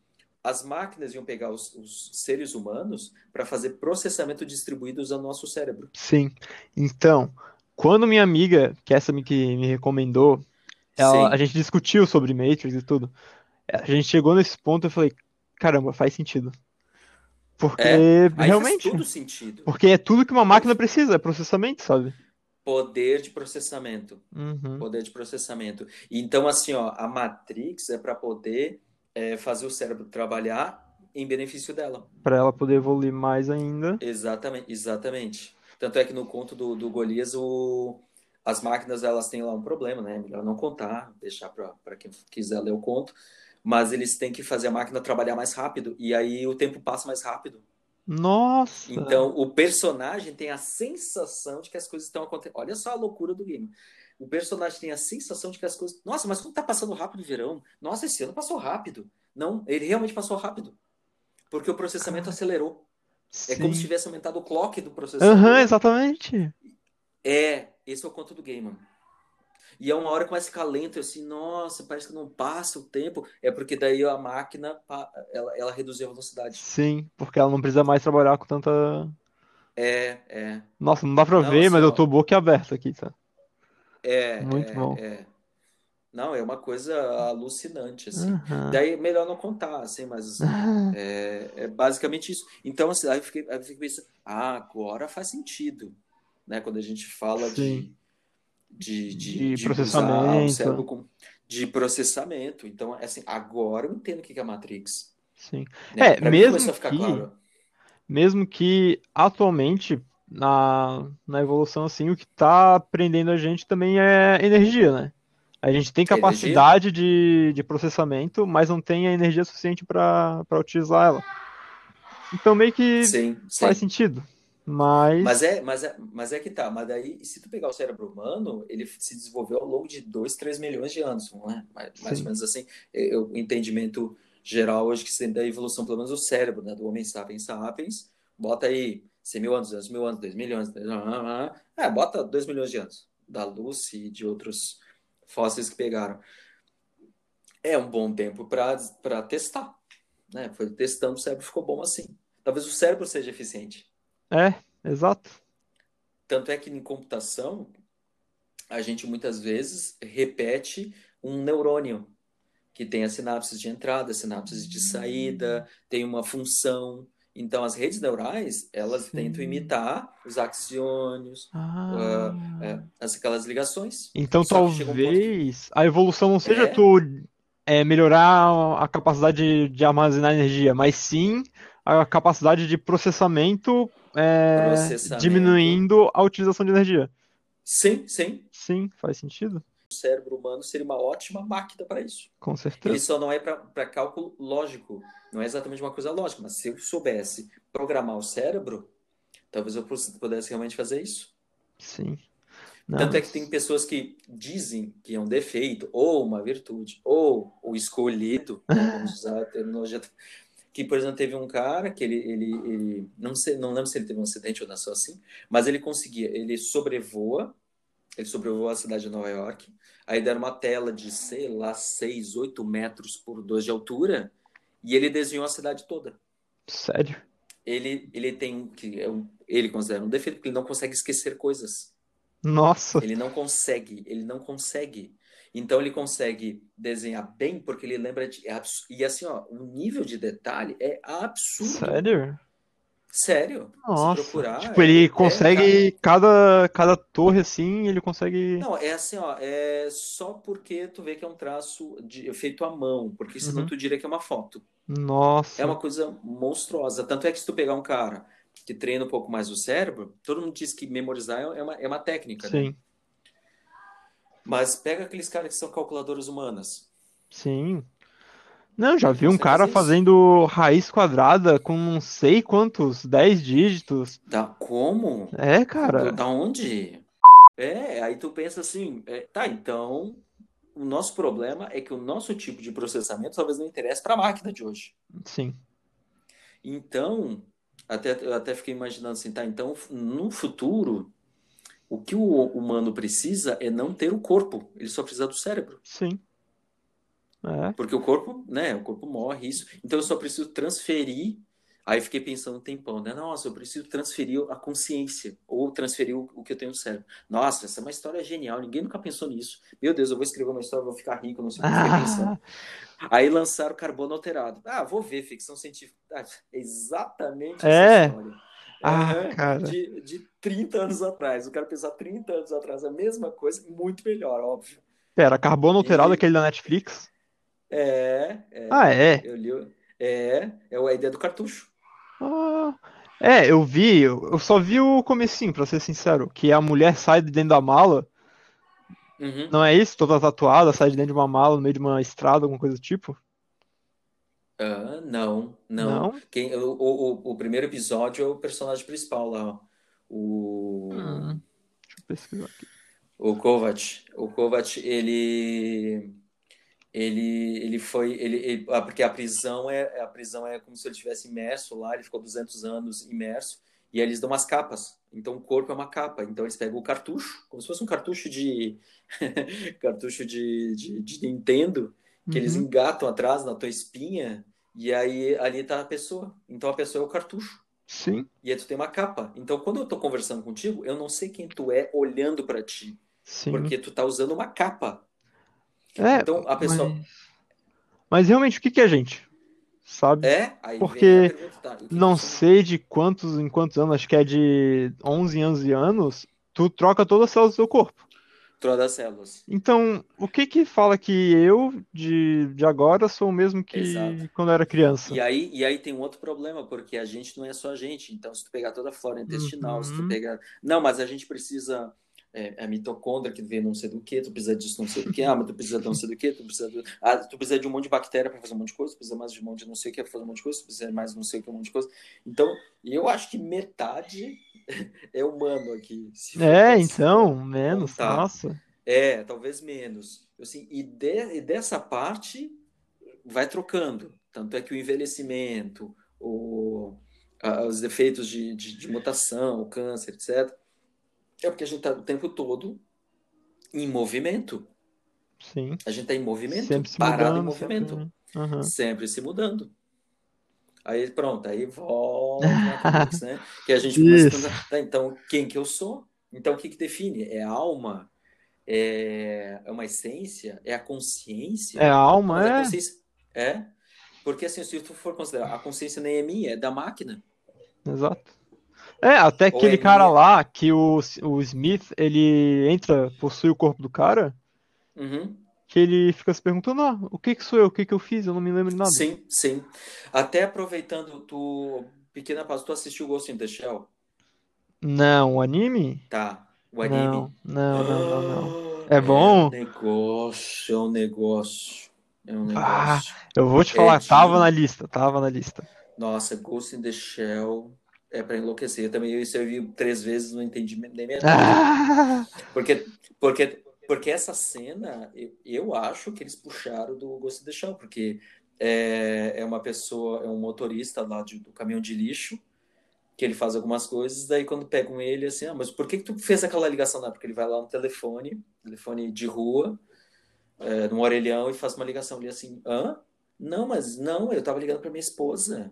as máquinas iam pegar os, os seres humanos para fazer processamento distribuído usando o nosso cérebro. Sim. Então, quando minha amiga, que é essa que me recomendou, ela, a gente discutiu sobre Matrix e tudo. A gente chegou nesse ponto e eu falei, caramba, faz sentido. Porque É, realmente, faz sentido. porque é tudo que uma máquina precisa, é processamento, sabe? Poder de processamento. Uhum. Poder de processamento. Então, assim, ó, a Matrix é para poder é, fazer o cérebro trabalhar em benefício dela. Pra ela poder evoluir mais ainda. Exatamente, exatamente. Tanto é que no conto do, do Golias, o, as máquinas elas têm lá um problema, né? Melhor não contar, deixar para quem quiser ler o conto. Mas eles têm que fazer a máquina trabalhar mais rápido e aí o tempo passa mais rápido. Nossa! Então o personagem tem a sensação de que as coisas estão acontecendo. Olha só a loucura do game. O personagem tem a sensação de que as coisas. Nossa, mas como tá passando rápido o verão? Nossa, esse ano passou rápido. Não, ele realmente passou rápido. Porque o processamento acelerou. É como se Sim. tivesse aumentado o clock do processador. Aham, exatamente. É, esse é o conto do game. E é uma hora que começa a ficar lento, assim, nossa, parece que não passa o tempo. É porque daí a máquina, ela, ela reduziu a velocidade. Sim, porque ela não precisa mais trabalhar com tanta. É, é, Nossa, não dá pra Não, ver, assim, mas eu ó. tô boca aberta aqui, tá? É, Muito é, bom. é. Não, é uma coisa alucinante, assim. Aham. Daí melhor não contar, assim, mas é, é basicamente isso. Então, assim, aí eu fiquei, aí eu fiquei pensando, ah, agora faz sentido, né? Quando a gente fala de, de, De de, processamento. com, de processamento. Então, assim, agora eu entendo o que é a Matrix. Sim. Né? É, Pra mesmo que- claro. Mesmo que atualmente, na, na evolução, assim, o que tá prendendo a gente também é energia, né? A gente tem capacidade de, de processamento, mas não tem a energia suficiente para utilizar ela. Então meio que Sim, sim. faz sentido. Mas, Mas é, mas, é, mas é que tá. Mas daí, se tu pegar o cérebro humano, ele se desenvolveu ao longo de 2, 3 milhões de anos, não é? Mais, mais ou menos assim. O entendimento geral hoje que se tem da evolução, pelo menos o cérebro, né? Do homem sapiens sapiens, bota aí 100 mil anos, 200 mil anos, 2 milhões, é, bota 2 milhões de anos da luz e de outros fósseis que pegaram. É um bom tempo para testar, né? Foi testando, o cérebro ficou bom assim. Talvez o cérebro seja eficiente. é, exato. Tanto é que em computação, a gente muitas vezes repete um neurônio que tem as sinapses de entrada, as sinapses de saída, tem uma função. Então, as redes neurais, elas Sim. tentam imitar os axiônios, Ah. é, as, aquelas ligações. Então chega um talvez a evolução não seja É. tu é, melhorar a capacidade de, de armazenar energia, mas sim a capacidade de processamento, é, Processamento. diminuindo a utilização de energia. Sim, sim. Sim, faz sentido. O cérebro humano seria uma ótima máquina para isso. Com Ele certeza. só não é para cálculo lógico. Não é exatamente uma coisa lógica, mas se eu soubesse programar o cérebro, talvez eu pudesse realmente fazer isso. Sim. Não, Tanto é que mas- tem pessoas que dizem que é um defeito, ou uma virtude, ou o escolhido, vamos [laughs] usar a terminologia. [laughs] Que, por exemplo, teve um cara que ele, ele, ele não sei, não lembro se ele teve um acidente ou nasceu assim, mas ele conseguia, ele sobrevoa, ele sobrevoa a cidade de Nova York, aí deram uma tela de, sei lá, 6, 8 metros por 2 de altura, e ele desenhou a cidade toda Sério? ele, ele tem que é um- ele considera um defeito porque ele não consegue esquecer coisas. Nossa, Ele não consegue, ele não consegue. Então ele consegue desenhar bem porque ele lembra de é e assim, ó, o nível de detalhe é absurdo. sério? Sério. Se Nossa. procurar, Tipo, é- ele é, consegue cada, cada torre assim, ele consegue. Não, é assim, ó, é só porque tu vê que é um traço de- feito à mão, porque senão Uhum. tu diria que é uma foto. Nossa. É uma coisa monstruosa. Tanto é que se tu pegar um cara que treina um pouco mais o cérebro, todo mundo diz que memorizar é uma, é uma técnica, né? Sim, Mas pega aqueles caras que são calculadoras humanas. sim. Não, já vi um cara fazendo raiz quadrada com não sei quantos, 10 dígitos. Da como? É, cara. da onde? É, aí tu pensa assim, é, tá, então o nosso problema é que o nosso tipo de processamento talvez não interesse para a máquina de hoje. Sim. Então, até, eu até fiquei imaginando assim, tá, então no futuro, o que o humano precisa é não ter o corpo, ele só precisa do cérebro. Sim. É. Porque o corpo, né, o corpo morre, isso. Então eu só preciso transferir. Aí fiquei pensando um tempão, né? Nossa, eu preciso transferir a consciência, ou transferir o, o que eu tenho no cérebro. Nossa, essa é uma história genial, ninguém nunca pensou nisso. Meu Deus, eu vou escrever uma história, vou ficar rico, não sei o que eu fiquei pensando. Ah, Aí lançaram carbono alterado. Ah, vou ver, ficção científica. Ah, é exatamente essa É? história. Ah, cara. De, de 30 anos atrás. O cara pensar 30 anos atrás a mesma coisa, muito melhor, óbvio. Pera, Carbono Alterado, E- aquele da Netflix? É, é. Ah, é. Eu li. o- É, é a ideia do cartucho. Ah, é, eu vi, eu só vi o comecinho, pra ser sincero, que a mulher sai de dentro da mala, Uhum. não é isso? Toda tatuada, sai de dentro de uma mala no meio de uma estrada, alguma coisa do tipo? Ah, não, não. Não? Quem, o, o, o primeiro episódio é o personagem principal lá, o, Hum, deixa eu pesquisar aqui. o Kovac. O Kovac, ele, ele, ele foi, ele, ele- ah, porque a prisão é, a prisão é como se ele estivesse imerso lá, ele ficou 200 anos imerso, e aí eles dão umas capas. Então o corpo é uma capa. Então eles pegam o cartucho, como se fosse um cartucho de, [laughs] cartucho de, de, de Nintendo, que eles Uhum. engatam atrás na tua espinha e aí ali tá a pessoa. Então a pessoa é o cartucho. Sim, E aí tu tem uma capa. Então quando eu tô conversando contigo, eu não sei quem tu é olhando para ti, sim. porque tu tá usando uma capa. É, Então a pessoa mas... mas realmente, o que que é gente? Sabe? é, aí Porque pergunta, tá, e Não sei de quantos em quantos anos, acho que é de 11 em 11 anos, tu troca todas as células do seu corpo. Todas as células. Então, o que que fala que eu, de, de agora, sou o mesmo que Exato. quando eu era criança? E aí, e aí tem um outro problema, porque a gente não é só a gente. Então, se tu pegar toda a flora intestinal, se tu Uhum. pegar. Não, mas a gente precisa. É, a mitocôndria que vem não sei do que, tu precisa disso não sei do que, ah, mas tu precisa de não sei do que, tu precisa, do... ah, tu precisa de um monte de bactéria para fazer um monte de coisa, tu precisa mais de um monte de não sei o que para fazer um monte de coisa, tu precisa mais de não sei o que, um monte de coisa. Então, eu acho que metade [laughs] é humano aqui. É, então, menos, contar. nossa. É, talvez menos. Assim, e, de- e dessa parte vai trocando. Tanto é que o envelhecimento, o, os efeitos de, de, de mutação, o câncer, etc., é porque a gente está o tempo todo em movimento. Sim. A gente está em movimento, Sempre se parado em mudando, movimento, sempre. Aham. sempre se mudando. Aí pronto, aí volta [laughs] Matrix, né? Que a gente começa a pensar, tá, então quem que eu sou? Então o que que define? É a alma? É, é uma essência? É a consciência? É a alma, Mas a é. consciência é. Porque assim, se tu for considerar, a consciência nem é minha, é da máquina. Exato. É, até Ou aquele é cara minha- lá, que o, o Smith, ele entra, possui o corpo do cara, Uhum. que ele fica se perguntando, ah, o que que sou eu? O que que eu fiz? Eu não me lembro de nada. Sim, sim. Até aproveitando, tu, pequena pausa, tu assistiu Ghost in the Shell? Não, o anime? Tá, o anime. Não, não, não, não, não. Ah, É bom? um negócio, é um negócio. É um Ah. negócio. Eu vou te É falar, de- tava na lista, tava na lista. Nossa, Ghost in the Shell é pra enlouquecer. Eu também isso eu vi três vezes, não entendi nem. Ah, Porque, porque, porque essa cena, eu, eu acho que eles puxaram do Ghost in the Shell, porque é, é uma pessoa, é um motorista lá de- do caminhão de lixo, que ele faz algumas coisas, daí quando pegam ele, assim, ah, mas por que que tu fez aquela ligação? Não, porque ele vai lá no telefone, telefone de rua, é, num orelhão, e faz uma ligação ali assim, hã? Não, mas não, eu tava ligando pra minha esposa.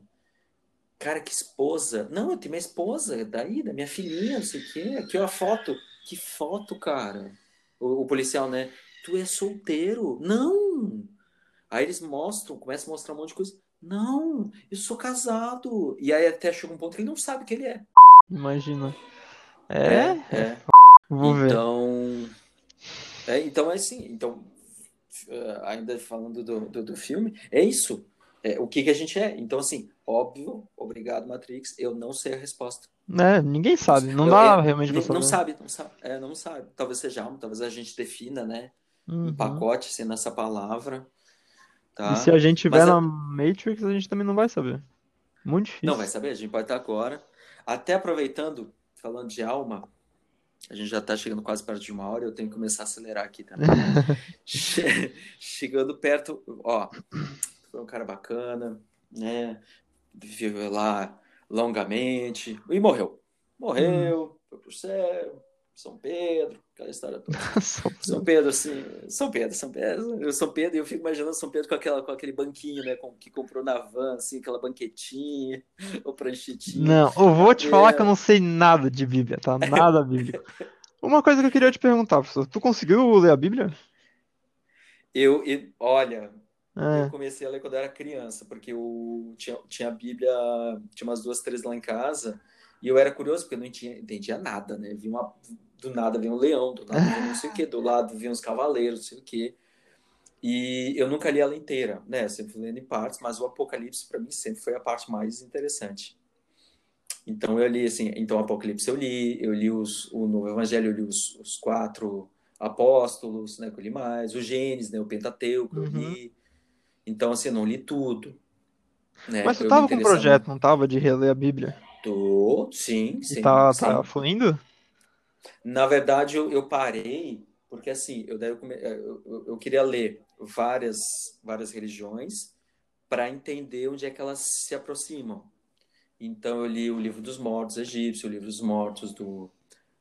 Cara, que esposa? Não, eu tenho minha esposa, daí, da minha filhinha, não sei o quê. Aqui, ó, a foto. Que foto, cara? O, o policial, né? Tu é solteiro? Não! Aí eles mostram, começam a mostrar um monte de coisa. Não, eu sou casado. E aí até chega um ponto que ele não sabe que ele é. imagina. É? é. Vou ver. Então, é, então é assim. Então, eh, ainda falando do, do, do filme, é isso. É, o que, que a gente é. Então, assim, óbvio, obrigado, Matrix. Eu não sei a resposta. É, ninguém sabe, não Eu- dá eu- realmente pra Ni- Não saber. sabe, não sabe. É, não sabe. Talvez seja algo, talvez a gente defina, né? Um Uhum. pacote assim nessa palavra. Tá? E se a gente tiver Mas é- na Matrix, a gente também não vai saber. Muito difícil. Não vai saber, a gente pode estar agora. Até aproveitando, falando de alma, a gente já está chegando quase perto de uma hora, eu tenho que começar a acelerar aqui também. [laughs] Che- Chegando perto, ó, foi um cara bacana, né? Viveu lá longamente e morreu. Morreu, foi pro céu, São Pedro, aquela história toda. [laughs] São Pedro, assim, São Pedro, São Pedro, eu São Pedro, e eu fico imaginando São Pedro com, aquela, com aquele banquinho, né, com, que comprou na van, assim, aquela banquetinha, [laughs] ou pranchetinha. Não, eu vou te falar É. que eu não sei nada de Bíblia, tá? [laughs] Nada bíblico. Uma coisa que eu queria te perguntar, professor. Tu conseguiu ler a Bíblia? Eu, e, olha, É. eu comecei a ler quando eu era criança, porque eu tinha, tinha a Bíblia, tinha umas duas, três lá em casa, e eu era curioso, porque eu não tinha, entendia nada, né? Vi uma, do nada vinha um leão, do nada vinha não sei o quê, do lado vinha uns cavaleiros, não sei o quê. E eu nunca li ela inteira, né? Eu sempre lendo em partes, mas o Apocalipse para mim sempre foi a parte mais interessante. Então eu li assim, então o Apocalipse eu li, eu li os, o Novo Evangelho, eu li os, os quatro apóstolos, né, que eu li mais, o Gênesis, né, o Pentateuco, eu Uhum. li. Então assim, eu não li tudo, né? Mas tu Eu me tava com um projeto, não tava, de reler a Bíblia? Tô, sim, E sim, tá, sim. tá fluindo? Na verdade, eu, eu parei porque assim, eu, daí eu, come- eu, eu- eu queria ler várias, várias religiões para entender onde é que elas se aproximam. Então eu li o livro dos mortos egípcio, o livro dos mortos do,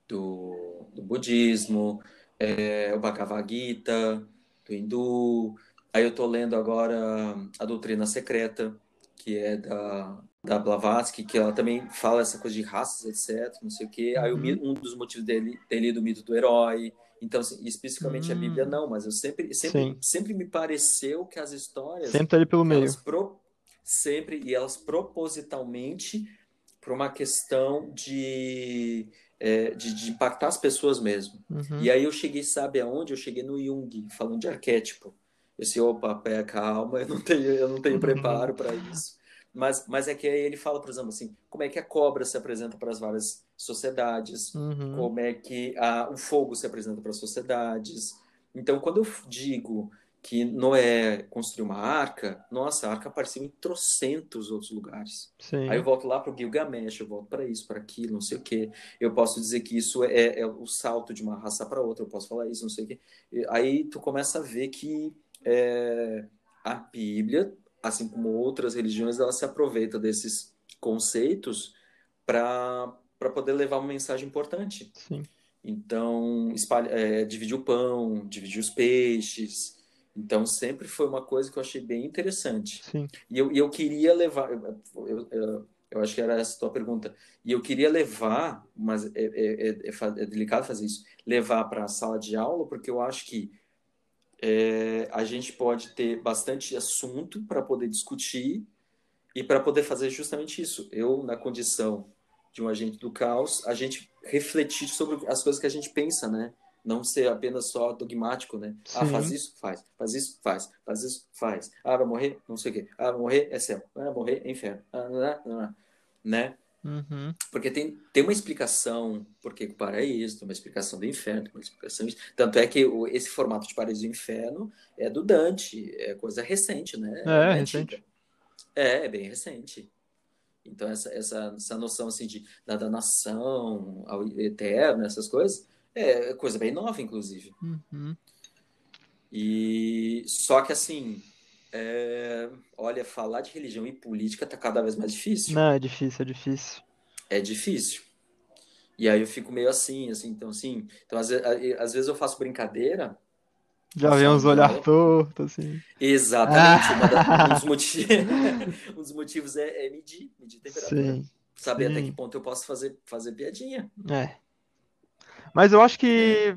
do, do budismo, é, o Bhagavad Gita, do hindu. Aí eu estou lendo agora a Doutrina Secreta, que é da, da Blavatsky, que ela também fala essa coisa de raças, etc, não sei o quê. Aí mi- um dos motivos dele ter lido o mito do herói. Então, assim, especificamente a Bíblia Hum. não, mas eu sempre, sempre, Sim. sempre me pareceu que as histórias Sempre tá ali pelo meio. pro- sempre e elas propositalmente para uma questão de, é, de, de impactar as pessoas mesmo. Uhum. E aí eu cheguei, sabe aonde? Eu cheguei no Jung, falando de arquétipo. Disse, opa, pé, calma, eu não tenho, eu não tenho preparo para isso. Mas, mas é que aí ele fala, por exemplo, assim, como é que a cobra se apresenta para as várias sociedades, Uhum. como é que a, o fogo se apresenta para as sociedades. Então, quando eu digo que Noé construiu uma arca, nossa, a arca apareceu em trocentos outros lugares. Sim. Aí eu volto lá para o Gilgamesh, eu volto para isso, para aquilo, não sei o quê. Eu posso dizer que isso é, é o salto de uma raça para outra, eu posso falar isso, não sei o quê. Aí tu começa a ver que é, a Bíblia, assim como outras religiões, ela se aproveita desses conceitos para poder levar uma mensagem importante. Sim. Então, espalha, é, dividir o pão, dividir os peixes. Então, sempre foi uma coisa que eu achei bem interessante. Sim. E eu, eu queria levar, eu, eu, eu, acho que era essa a tua pergunta, e eu queria levar, mas é, é, é, é é delicado fazer isso, levar para a sala de aula, porque eu acho que é, a gente pode ter bastante assunto para poder discutir e para poder fazer justamente isso. Eu, na condição de um agente do caos, a gente refletir sobre as coisas que a gente pensa, né? Não ser apenas só dogmático, né? Sim. Ah, faz isso, faz. Faz isso, faz. Faz isso, faz. Ah, vai morrer? Não sei o quê. Ah, vai morrer? É céu. Ah, vai morrer? É inferno. Ah, não, não, não. Né? Uhum. Porque tem, tem uma explicação por que o paraíso, tem uma explicação do inferno, tem uma explicação. Tanto é que o, esse formato de paraíso e inferno é do Dante, é coisa recente, né? É, é recente. É, é bem recente. Então, essa, essa, essa noção assim, de, da, da nação, ao eterno, essas coisas, é coisa bem nova, inclusive. Uhum. E só que assim, é... Olha, falar de religião e política tá cada vez mais difícil. Não, é difícil, é difícil. É difícil. E aí eu fico meio assim, assim, então assim. Então, às, às vezes eu faço brincadeira. Já vem uns olhar torto, assim. Exatamente. Ah. [laughs] um, dos motivos, [laughs] um dos motivos é, é medir, medir temperatura. Sim, Saber sim. até que ponto eu posso fazer, fazer piadinha. É. Mas eu acho que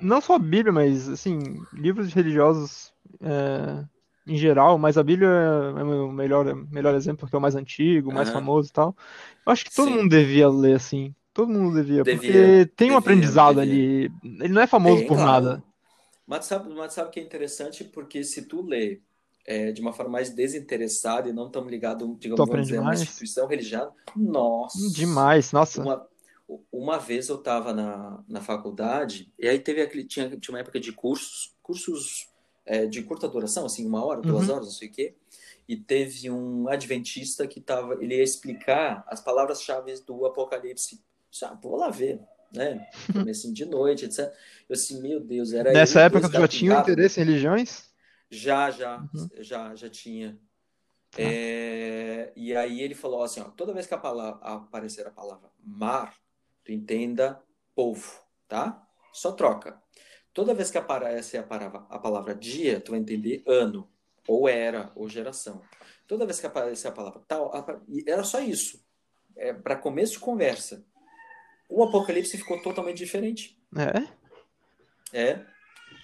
não só a Bíblia, mas assim, livros religiosos é, em geral, mas a Bíblia é o melhor, melhor exemplo, porque é o mais antigo, o mais uhum. famoso e tal. Eu acho que todo Sim. mundo devia ler assim. Todo mundo devia, devia porque tem devia, um aprendizado devia. ali. Ele não é famoso tem, por claro. nada. Mas sabe, mas sabe que é interessante? Porque se tu lê é, de uma forma mais desinteressada e não tão ligado, digamos, vamos dizer, a uma instituição religiosa, nossa. Demais, nossa. Uma, uma vez eu estava na, na faculdade, e aí teve aquele, tinha, tinha uma época de cursos, cursos é, de curta duração, assim, uma hora, duas uhum. horas, não sei o quê. E teve um adventista que tava, ele ia explicar as palavras-chave do Apocalipse. Já, vou lá ver, né? [laughs] Comecinho de noite, etc. Eu assim, meu Deus, era Nessa época tu já tinha interesse em religiões? Já, já, uhum. já, já tinha. Tá. É, e aí ele falou assim, ó, toda vez que a palavra, aparecer a palavra mar, tu entenda povo, tá? Só troca. Toda vez que aparece a palavra, a palavra dia, tu vai entender ano, ou era, ou geração. Toda vez que aparece a palavra tal, era só isso. É, Para começo de conversa. O Apocalipse ficou totalmente diferente. É? É.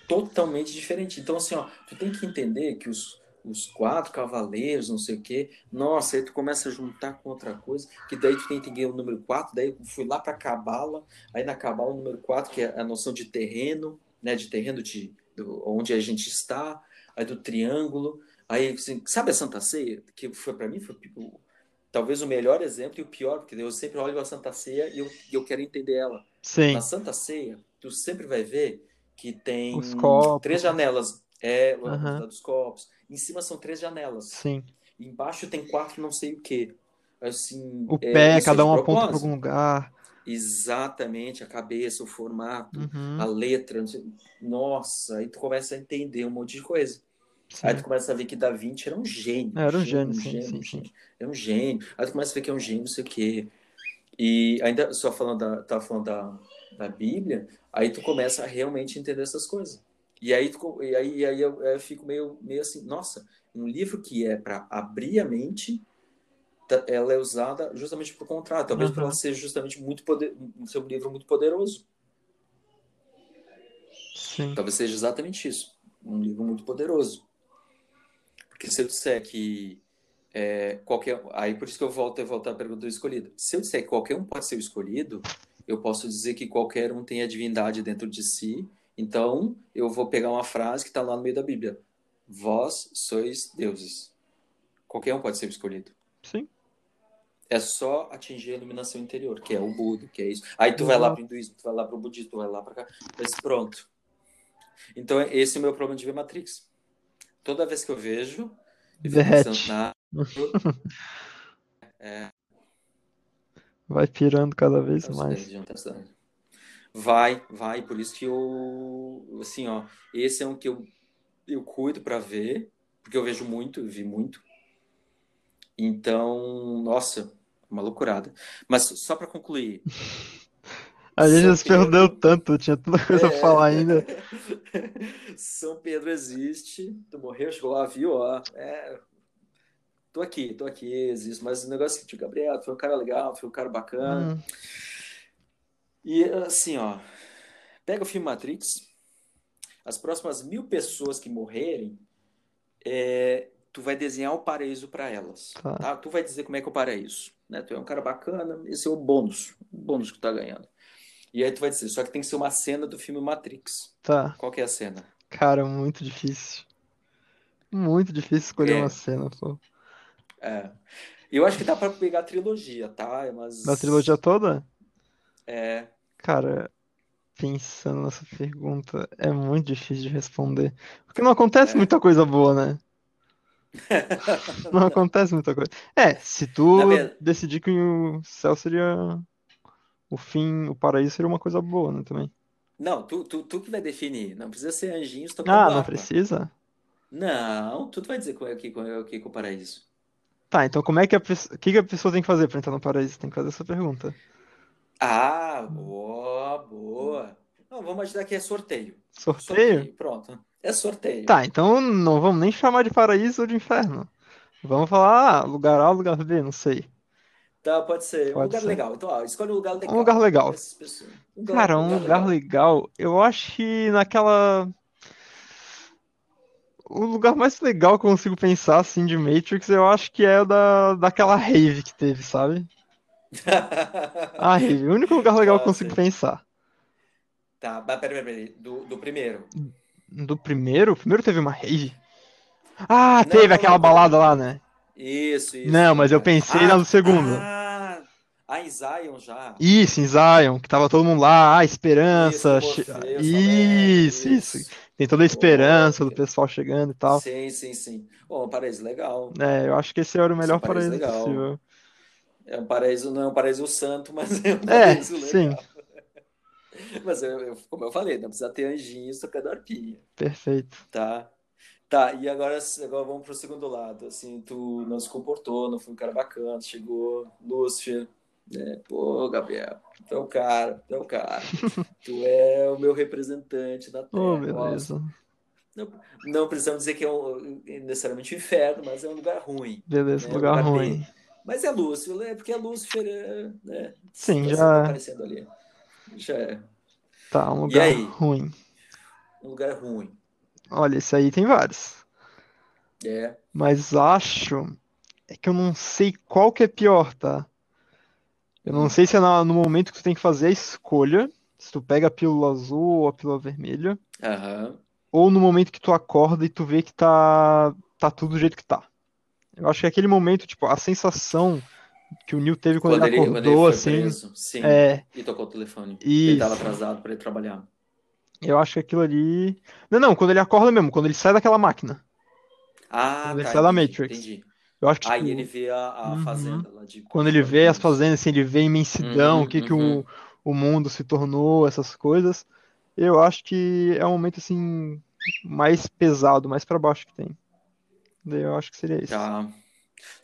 Totalmente diferente. Então, assim, ó, tu tem que entender que os, os quatro cavaleiros, não sei o quê. Nossa, aí tu começa a juntar com outra coisa, que daí tu tem que entender o número 4, daí eu fui lá para Cabala, aí na Cabala o número 4, que é a noção de terreno, né, de terreno de do, onde a gente está, aí do triângulo, aí assim, sabe a Santa Ceia que foi para mim foi tipo, talvez o melhor exemplo e o pior, porque eu sempre olho a Santa Ceia e eu, eu quero entender ela. Sim. Na Santa Ceia, tu sempre vai ver que tem três janelas, é, uhum. dos copos. Em cima são três janelas. Sim. Embaixo tem quatro não sei o que. Assim, o é, pé, cada um aponta para algum lugar. Exatamente, a cabeça, o formato, uhum. a letra. Nossa, aí tu começa a entender um monte de coisa. Sim. Aí tu começa a ver que Da Vinci era um gênio. Era um gênio, um sim, gênio, sim. É um gênio. Aí tu começa a ver que é um gênio, não sei o quê. E ainda só falando da, tava falando da, da Bíblia, aí tu começa a realmente entender essas coisas. E aí, tu, e aí, e aí eu, eu fico meio, meio assim, nossa, um livro que é para abrir a mente ela é usada justamente por contrário, talvez uhum. para ela ser justamente muito poder, ser um livro muito poderoso. Sim. Talvez seja exatamente isso, um livro muito poderoso. Porque se eu disser que é, qualquer, aí por isso que eu volto a voltar à pergunta do escolhido. Se eu disser que qualquer um pode ser o escolhido, eu posso dizer que qualquer um tem a divindade dentro de si. Então, eu vou pegar uma frase que está lá no meio da Bíblia: Vós sois deuses. Qualquer um pode ser escolhido. Sim. É só atingir a iluminação interior, que é o Buda, que é isso. Aí tu vai lá para o hinduísmo, tu vai lá para o budismo, tu vai lá para cá. Mas pronto. Então, esse é o meu problema de ver Matrix. Toda vez que eu vejo, eu fico na... [laughs] é... Vai pirando cada vez mais. Vai, vai. Por isso que eu, assim, ó, esse é um que eu, eu cuido para ver, porque eu vejo muito, eu vi muito. Então, nossa, uma loucurada. Mas só para concluir. [laughs] A gente já se perdeu tanto, tinha tanta coisa é... pra falar ainda. [laughs] São Pedro existe, tu morreu, chegou lá, viu, ó. É... Tô aqui, tô aqui, existe. Mas o negócio é que, tio Gabriel, foi um cara legal, foi um cara bacana. Hum. E assim, ó, pega o filme Matrix, as próximas mil pessoas que morrerem, é, tu vai desenhar o paraíso para elas. Tá. Tá. Tu vai dizer como é que é o paraíso. Né? Tu é um cara bacana, esse é o bônus. O bônus que tu tá ganhando. E aí tu vai dizer, só que tem que ser uma cena do filme Matrix. Tá. Qual que é a cena? Cara, muito difícil. Muito difícil escolher É. uma cena, pô. É. Eu acho que dá para pegar a trilogia, tá? Mas Da trilogia toda? é, Cara, pensando nessa pergunta, é muito difícil de responder. Porque não acontece É. muita coisa boa, né? Não acontece muita coisa. É, se tu ver- decidir que o céu seria o fim, o paraíso seria uma coisa boa, né, também. Não, tu, tu, tu que vai definir. Não precisa ser anjinhos tocando Ah, não harpa. precisa? Não, tu vai dizer qual é o que, qual é o que com o paraíso. Tá, então como é que a pessoa, o que que a pessoa tem que fazer pra entrar no paraíso? Tem que fazer essa pergunta. Ah, boa, boa. Não, vamos ajudar que é sorteio. Sorteio? pronto. É sorteio. Tá, então não vamos nem chamar de paraíso ou de inferno. Vamos falar, ah, lugar A, lugar B, não sei. Tá, pode ser. Um Pode lugar ser. legal. Então, ó, escolhe um lugar legal. Um lugar legal. Um Cara, um lugar legal, eu acho que naquela. O lugar mais legal que eu consigo pensar, assim, de Matrix, eu acho que é da, daquela rave que teve, sabe? [laughs] A rave, o único lugar legal que eu consigo pensar. Tá, mas peraí, peraí. Do, do primeiro. Do primeiro? O primeiro teve uma rave? Ah, Não, teve aquela não, balada lá, né? Isso, isso. Não, mas eu pensei Ah, na do segundo. Ah, ah, em Zion já. Isso, em Zion, que tava todo mundo lá, ah, esperança. Isso, Isso, isso. isso. Tem toda a esperança do pessoal chegando e tal. Sim, sim, sim. Bom, um paraíso legal. É, eu acho que esse era o melhor Esse paraíso paraíso legal. possível. É um paraíso, não é um paraíso santo, mas é um É, paraíso legal. sim, Mas eu, eu- como eu falei, não precisa ter anjinhos tocando arpinha, perfeito. tá? Tá, e agora, agora vamos pro segundo lado. Assim, tu não se comportou, não foi um cara bacana, chegou, Lúcifer, né? Pô, Gabriel, tu é o cara, tu é o cara. [laughs] Tu é o meu representante na Terra. Oh, beleza. não, não precisamos dizer que é um, necessariamente um inferno, mas é um lugar ruim. Beleza, né? lugar Lugar B. ruim. Mas é Lúcifer, é porque é Lúcifer, né? Sim, Tá já- aparecendo ali. Já é Tá, um lugar ruim. um lugar ruim. Olha, esse aí tem vários. É. Mas acho é que eu não sei qual que é pior, tá? Eu não sei se é no momento que tu tem que fazer a escolha, se tu pega a pílula azul ou a pílula vermelha, Aham. ou no momento que tu acorda e tu vê que tá, tá tudo do jeito que tá. Eu acho que é aquele momento, tipo, a sensação que o Neil teve quando, ele quando ele acordou, foi assim, preso, sim, é, e tocou o telefone. Ele estava isso. atrasado para ir trabalhar. Eu acho que aquilo ali. Não, não, quando ele acorda mesmo, quando ele sai daquela máquina. Ah, Quando ele tá, sai da entendi, Matrix. entendi. Eu acho que, Aí tipo, ele vê a, a Uhum. fazenda lá de quando ele vê as fazendas, assim, ele vê a imensidão, Uhum, o que que uhum. o, o mundo se tornou, essas coisas. Eu acho que é o momento, assim, mais pesado, mais pra baixo que tem. Daí eu acho que seria isso. Tá.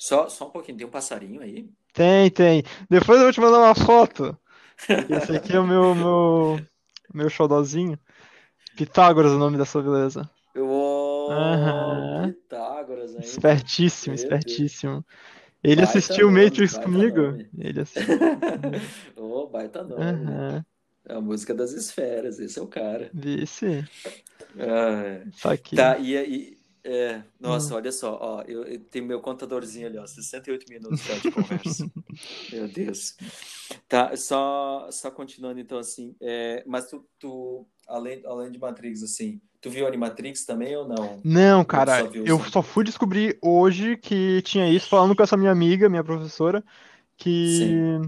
Só, só um pouquinho, tem um passarinho aí? Tem, tem. Depois eu vou te mandar uma foto. [laughs] Esse aqui é o meu, meu, meu xodózinho. Pitágoras, é o nome dessa beleza. Oh, Aham. Pitágoras ainda. Espertíssimo, espertíssimo. Ele Baita assistiu nome, Matrix comigo. nome. Ele [laughs] assistiu. Oh, baita nome. É a música das esferas, esse é o cara. Vice. Ah, Tá aqui. Tá, e aí. É, Hum. nossa, olha só, ó, eu, eu tenho meu contadorzinho ali, ó, 68 minutos já de conversa. [laughs] Meu Deus. Tá, só, só continuando então assim, é, mas tu, tu além, além de Matrix, assim, tu viu Animatrix também ou não? Não, cara, só viu eu só? só fui descobrir hoje que tinha isso, falando com essa minha amiga, minha professora, que,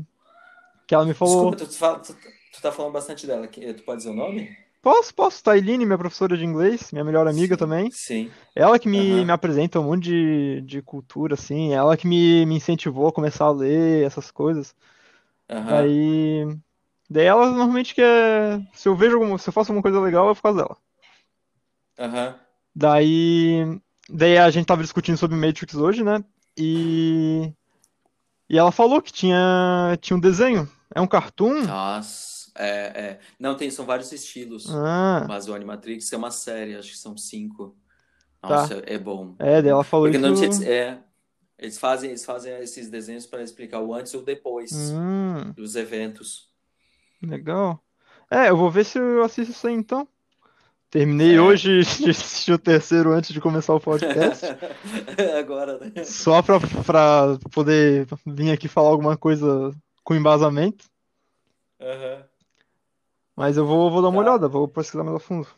que ela me falou. Desculpa, tu, tu, tu, tu tá falando bastante dela, tu pode dizer o nome? Posso, posso, Tailine, minha professora de inglês, minha melhor amiga Sim, também. Sim. Ela que me, Aham. me apresenta um monte de, de cultura, assim, ela que me, me incentivou a começar a ler essas coisas. Aham. Daí, daí ela normalmente quer. Se eu vejo alguma, se eu faço alguma coisa legal, é por causa dela. Aham. Daí, daí a gente tava discutindo sobre Matrix hoje, né? E, e ela falou que tinha, tinha um desenho. É um cartoon? Nossa, é, é. Não, tem, são vários estilos. Ah, Mas o Animatrix é uma série, acho que são cinco. Tá. Nossa, é bom. é, ela falou Porque isso. normalmente é, eles fazem, eles fazem esses desenhos para explicar o antes e o depois Hum, dos eventos. legal. É, eu vou ver se eu assisto isso aí então. Terminei é. hoje de [laughs] assistir o terceiro antes de começar o podcast. [laughs] Agora, né? Só pra, pra poder vir aqui falar alguma coisa com embasamento. Uhum. Mas eu vou, vou dar uma tá. olhada, vou pesquisar mais a fundo.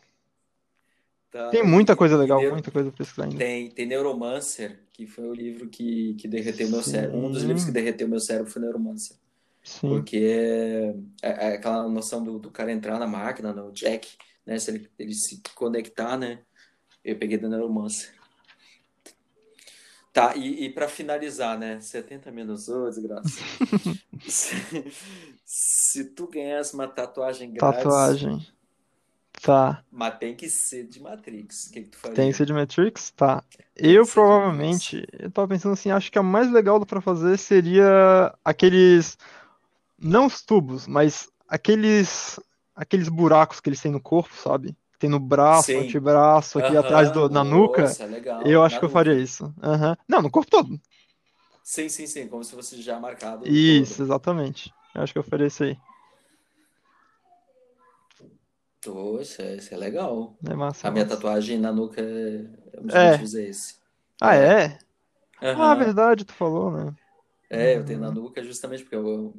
Tá. Tem muita coisa legal, Neuro... muita coisa pra pesquisar ainda. Tem, tem Neuromancer, que foi o livro que, que derreteu Sim. meu cérebro. Um dos livros que derreteu meu cérebro foi Neuromancer. Sim. Porque é, é, é aquela noção do, do, cara entrar na máquina, no jack, né? Se ele, ele se conectar, né? Eu peguei da Neuromancer. Tá, e, e para finalizar, né? 70 menos 1, desgraça. [laughs] se, se tu ganhasse uma tatuagem grátis. Tatuagem. Tá. Mas tem que ser de Matrix. O que, que tu faria? Tem que ser de Matrix? Tá. Eu provavelmente. Eu tava pensando assim, acho que a mais legal para fazer seria aqueles não os tubos, mas aqueles aqueles buracos que eles têm no corpo, sabe? Tem no braço, no antebraço, aqui atrás do, na nuca. legal. Eu acho que eu faria isso. Uhum. Não, no corpo todo. Sim, sim, sim. Como se fosse já marcado. Isso, todo. exatamente. Eu acho que eu faria isso aí. Poxa, isso é legal. É massa. A minha massa. tatuagem na nuca é. é. esse. Ah, é? Uhum. Ah, verdade, tu falou, né? É, eu tenho na nuca justamente porque eu,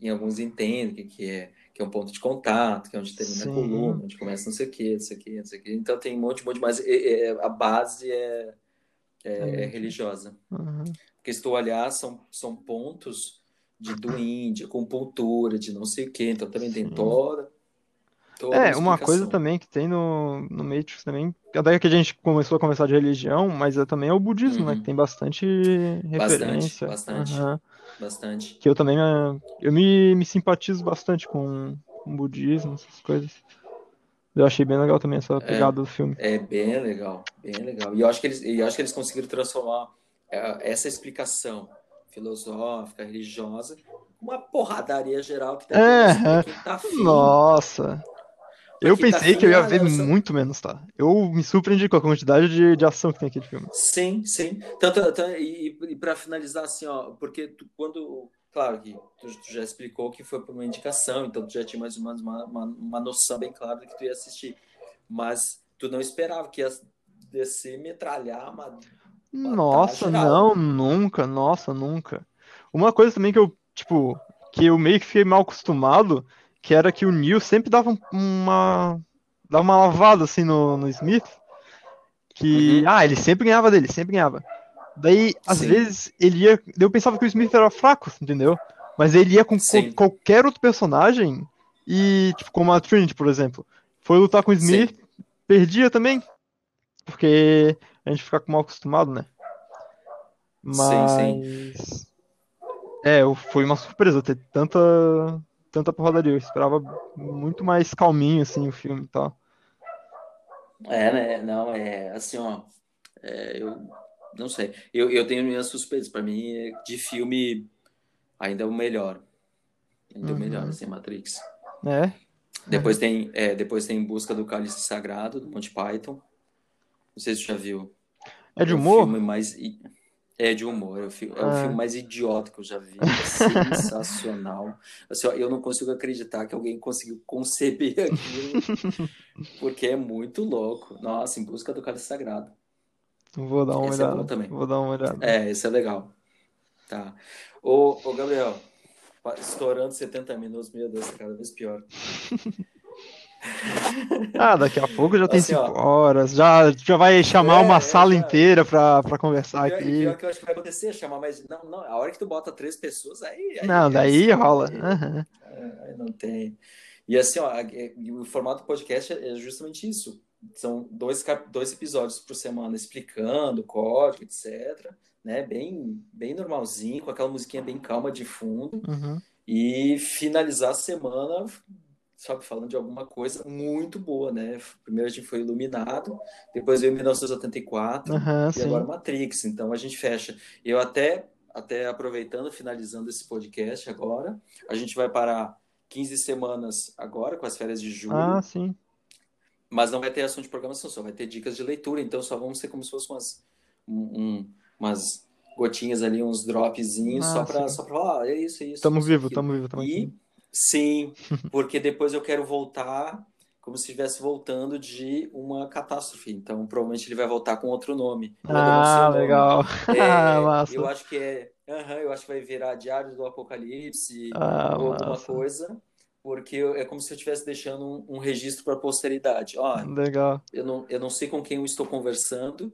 em alguns entendem que, que, é, que é um ponto de contato, que é onde termina Sim. a coluna, onde começa não sei o que, não sei o que, não sei o que. Então tem um monte, um monte, mas é, é, a base é, é, é religiosa. Uhum. Porque se tu olhar, são, são pontos de do Índia, acupuntura, de não sei o que, então também tem toda Toda é, uma coisa também que tem no, no Matrix também, até que a gente começou a conversar de religião, mas é, também é o budismo, uhum. né? Que tem bastante referência. Bastante, bastante. Uhum. Bastante. Que eu também eu me, me simpatizo bastante com, com o budismo, essas coisas. Eu achei bem legal também essa é, pegada é, do filme. É bem legal, bem legal. E eu acho que eles, eu acho que eles conseguiram transformar é, essa explicação filosófica, religiosa, uma porradaria geral que tá, é, tá Nossa. Eu pensei que eu ia ver muito menos, tá? Eu me surpreendi com a quantidade de, de ação que tem aquele filme. Sim, sim. Tanto, tanto e, e para finalizar, assim, ó, porque tu, quando. Claro que tu, tu, já explicou que foi por uma indicação, então tu já tinha mais ou menos uma, uma, uma noção bem clara do que tu ia assistir. Mas tu não esperava que ia descer metralhar uma. uma nossa, não, nunca, nossa, nunca. Uma coisa também que eu, tipo, que eu meio que fiquei mal acostumado que era que o Neil sempre dava uma dava uma lavada assim no, no Smith, que uhum. ah, ele sempre ganhava dele, sempre ganhava. Daí, às Sim. vezes, ele ia. Eu pensava que o Smith era fraco, entendeu? Mas ele ia com co qualquer outro personagem e, tipo, como a Trinity, por exemplo. Foi lutar com o Smith, Sim. perdia também. Porque a gente fica mal acostumado, né? Mas. Sim, sim. É, foi uma surpresa ter tanta tanta porradaria. Eu esperava muito mais calminho, assim, o filme e tal. É, né? Não, é assim, ó. É, eu não sei. Eu, eu tenho minhas suspeitas. Para mim, de filme, ainda é o melhor. Ainda uhum. o melhor, assim, Matrix. É. Depois, Tem, é, depois tem Busca do Cálice Sagrado, do Monty Python. Não sei se você já viu. É de humor? É o filme mais. É de humor, é o, filme, é o filme mais idiota que eu já vi. É sensacional. [laughs] Assim, ó, eu não consigo acreditar que alguém conseguiu conceber [laughs] aquilo, porque é muito louco. Nossa, em busca do cálice sagrado. Vou dar uma esse é olhada. É também. Vou dar uma olhada. É, esse é legal. Tá. Ô, ô Gabriel, estourando 70 minutos, meu Deus, tá cada vez pior. [laughs] Ah, daqui a pouco já tem 5 assim, horas, já, já vai chamar é, uma é, sala já... inteira pra, pra conversar pior, aqui. Pior que eu acho que vai acontecer, chamar mais. Não, não, a hora que tu bota três pessoas, aí. aí não, daí assim, rola. Aí, uhum. aí, não tem. E assim, ó, o formato do podcast é justamente isso. São dois, dois episódios por semana explicando o código, etc. Né? Bem, bem normalzinho, com aquela musiquinha bem calma de fundo. Uhum. E finalizar a semana sabe, falando de alguma coisa muito boa, né? Primeiro a gente foi Iluminado, depois veio 1984 uhum, e sim. agora Matrix. Então a gente fecha. Eu até, até aproveitando, finalizando esse podcast agora, a gente vai parar 15 semanas agora com as férias de julho. Ah, sim. Mas não vai ter assunto de programação, só vai ter dicas de leitura. Então só vão ser como se fossem umas, um, umas gotinhas ali, uns dropzinhos, ah, só para só pra falar, ah, é isso, é isso. Tamo vivo, tamo vivo, tamo e, Sim, [laughs] porque depois eu quero voltar como se estivesse voltando de uma catástrofe. Então, provavelmente ele vai voltar com outro nome. Ah, nome. legal. É, [laughs] eu acho que é. Uhum, eu acho que vai virar Diário do Apocalipse ah, ou alguma coisa. Porque é como se eu estivesse deixando um, um registro para a posteridade. Ó, legal. Eu não, eu não sei com quem eu estou conversando,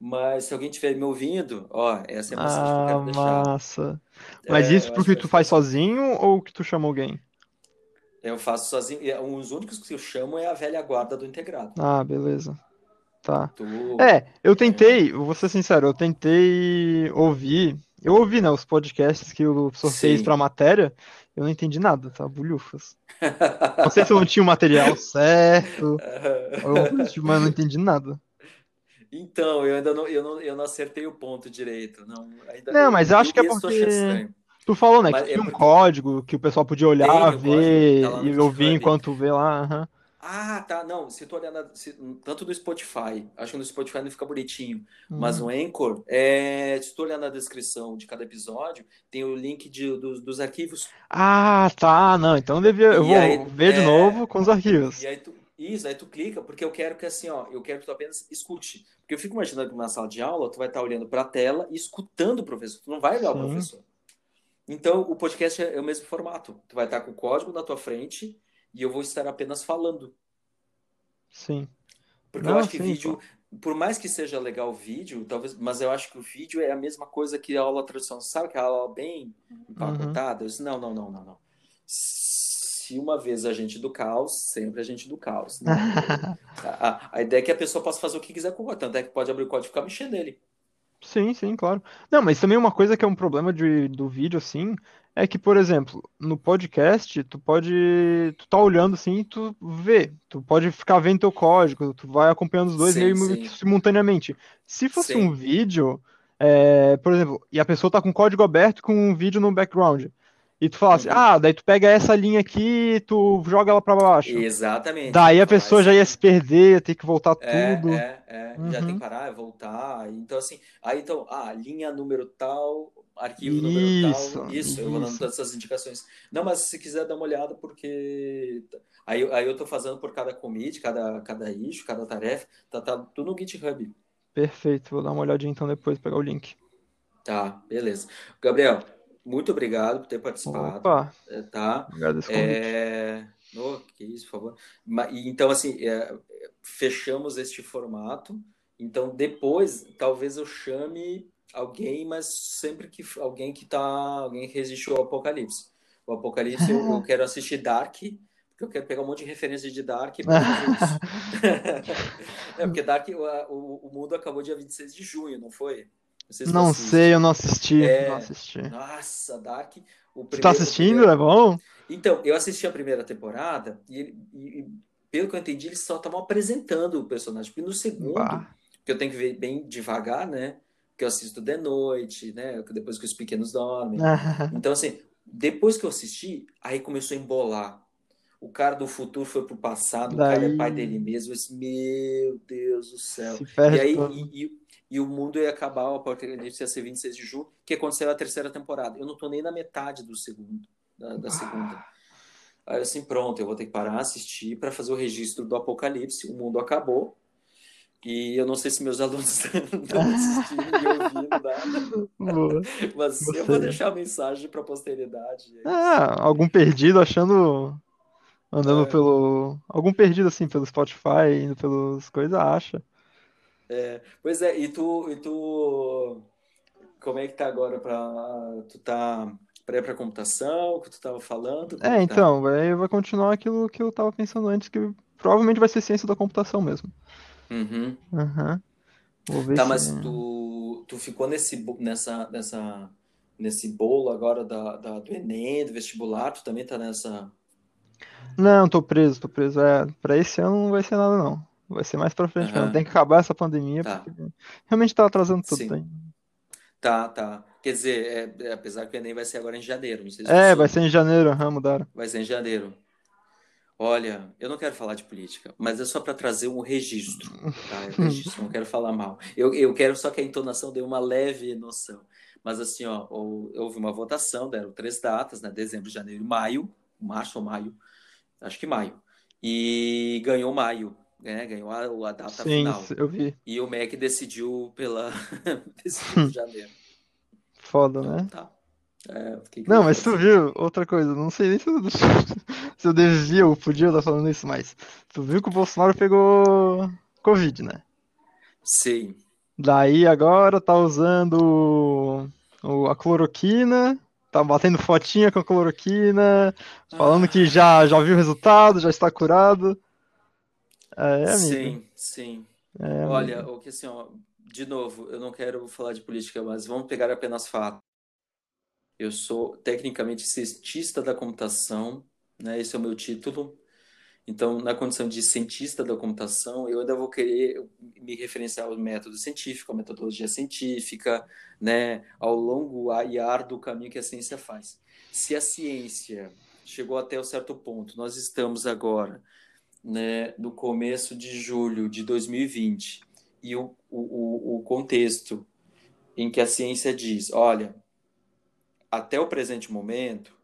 mas se alguém estiver me ouvindo, ó, essa é a mensagem ah, que eu quero deixar. Massa. Mas é, isso porque tu faz sozinho ou que tu chama alguém? Eu faço sozinho. Os únicos que eu chamo é a velha guarda do integrado. Ah, beleza. Tá. Tu... É, eu tentei, é... vou ser sincero, eu tentei ouvir. Eu ouvi, né, os podcasts que o professor Sim. fez pra matéria. Eu não entendi nada, tá? Bulhufas. Não sei se eu não tinha o material [laughs] certo. Eu, mas não entendi nada. Então, eu ainda não, eu não, eu não acertei o ponto direito. Não, ainda, não mas eu acho que é porque. Tu falou, né? Mas que é tinha um código que o pessoal podia olhar, Tem, ver tá e ouvir enquanto vê lá. Uhum. Ah, tá. Não, se tu olhar na, se, tanto no Spotify, acho que no Spotify não fica bonitinho, uhum. mas no Anchor, é, se tu olhar na descrição de cada episódio, tem o link de, dos, dos arquivos. Ah, tá. Não, então devia, eu vou aí, ver de é, novo com os arquivos. E aí tu, isso, aí tu clica, porque eu quero que assim, ó, eu quero que tu apenas escute. Porque eu fico imaginando que na sala de aula tu vai estar olhando para a tela e escutando o professor, tu não vai olhar Sim. o professor. Então, o podcast é, é o mesmo formato. Tu vai estar com o código na tua frente e eu vou estar apenas falando. Sim. Porque Não, eu acho que sim, vídeo, pô. por mais que seja legal o vídeo, talvez, mas eu acho que o vídeo é a mesma coisa que a aula tradicional. Sabe que a aula bem empacotada? Uhum. Eu disse, não, não, não, não, não. Se uma vez a gente do caos, sempre a gente do caos. Né? [laughs] a, a, ideia é que a pessoa possa fazer o que quiser com o código. Tanto é que pode abrir o código e ficar mexendo nele. Sim, sim, claro. Não, mas também uma coisa que é um problema de, do vídeo, assim, é que, por exemplo, no podcast, tu pode. Tu tá olhando assim e tu vê. Tu pode ficar vendo teu código, tu vai acompanhando os dois sim, meio sim. simultaneamente. Se fosse sim. um vídeo, é, por exemplo, e a pessoa tá com o código aberto com um vídeo no background. E tu fala assim, uhum. ah, daí tu pega essa linha aqui tu joga ela para baixo. Exatamente. Daí a pessoa já ia se perder, ia ter que voltar é, tudo. É, é, uhum. já tem que parar, voltar. Então, assim, aí então, ah, linha número tal, arquivo isso, número tal. Isso, isso, eu vou dando todas essas indicações. Não, mas se quiser dar uma olhada, porque. Aí, aí eu tô fazendo por cada commit, cada, cada issue, cada tarefa, tá, tá tudo no GitHub. Perfeito, vou dar uma olhadinha então depois, pegar o link. Tá, beleza. Gabriel, muito obrigado por ter participado. Opa, é, tá? Agradeço é... Oh, que isso, por favor. Então, assim, é... fechamos este formato. Então, depois, talvez eu chame alguém, mas sempre que alguém que tá, alguém que resistiu ao Apocalipse. O Apocalipse, eu, eu [laughs] quero assistir Dark, porque eu quero pegar um monte de referência de Dark isso. [laughs] [laughs] é, porque Dark, o, o mundo acabou dia 26 de junho, não foi? Não sei, eu não assisti. É... Não assisti. Nossa, Dark. O Você tá assistindo? Primeiro... É bom? Então, eu assisti a primeira temporada e, e pelo que eu entendi, eles só estavam apresentando o personagem. Porque no segundo, bah. que eu tenho que ver bem devagar, né? Que eu assisto de noite, né? Depois que os pequenos dormem. [laughs] então, assim, depois que eu assisti, aí começou a embolar. O cara do futuro foi pro passado, Daí... o cara é pai dele mesmo. Eu disse, meu Deus do céu. E aí, e, e, e o mundo ia acabar, o Apocalipse ia ser 26 de julho, que aconteceu na terceira temporada. Eu não tô nem na metade do segundo, da, da segunda. Aí assim, pronto, eu vou ter que parar, assistir para fazer o registro do Apocalipse. O mundo acabou. E eu não sei se meus [laughs] alunos estão assistindo e ouvindo nada. Boa. [laughs] Mas Você. eu vou deixar a mensagem para a posteridade. Ah, algum perdido achando. Andando é. pelo. Algum perdido assim pelo Spotify, indo pelas coisas, acha. É, pois é, e tu, e tu, como é que tá agora para tu tá ir para computação, que tu estava falando? É, então, tá? vai, vai continuar aquilo que eu estava pensando antes, que provavelmente vai ser ciência da computação mesmo. Uhum. Uhum. Tá, se... mas tu, tu ficou nesse, nessa, nessa, nesse bolo agora da, da, do Enem, do vestibular, tu também tá nessa... Não, tô preso, tô preso. É, para esse ano não vai ser nada, não. Vai ser mais pra frente uhum. mesmo. Tem que acabar essa pandemia, tá. porque realmente tá atrasando tudo. Sim. Tá, tá. tá. Quer dizer, é, é, apesar que o Enem vai ser agora em janeiro. Se é, vai ser em janeiro, uhum, mudaram. Vai ser em janeiro. Olha, eu não quero falar de política, mas é só para trazer um registro, tá? É registro, não quero falar mal. Eu, eu quero só que a entonação dê uma leve noção. Mas assim, ó, houve uma votação, deram três datas, né? Dezembro, janeiro e maio, março ou maio, acho que maio. e ganhou maio, né? Ganhou a, a data Sim, final. eu vi. E o MEC decidiu pela [laughs] decidiu [laughs] de janeiro. Foda, Então, né? tá. É, Não, mas tu viu outra coisa, não sei nem se eu, [laughs] se eu devia ou podia estar falando isso, mas tu viu que o Bolsonaro pegou Covid, né? Sim. Daí agora tá usando o- a cloroquina, tá batendo fotinha com a cloroquina, falando que já, já viu o resultado, já está curado. É, amigo. Sim, sim. É, Olha, o que assim, ó, de novo, eu não quero falar de política, mas vamos pegar apenas fatos. Eu sou tecnicamente cientista da computação, né? Esse é o meu título. Então, na condição de cientista da computação, eu ainda vou querer me referenciar ao método científico, à metodologia científica, né? Ao longo e árduo caminho que a ciência faz. Se a ciência chegou até um certo ponto, nós estamos agora, né, no começo de julho de 2020, e o, o, o contexto em que a ciência diz, olha, até o presente momento,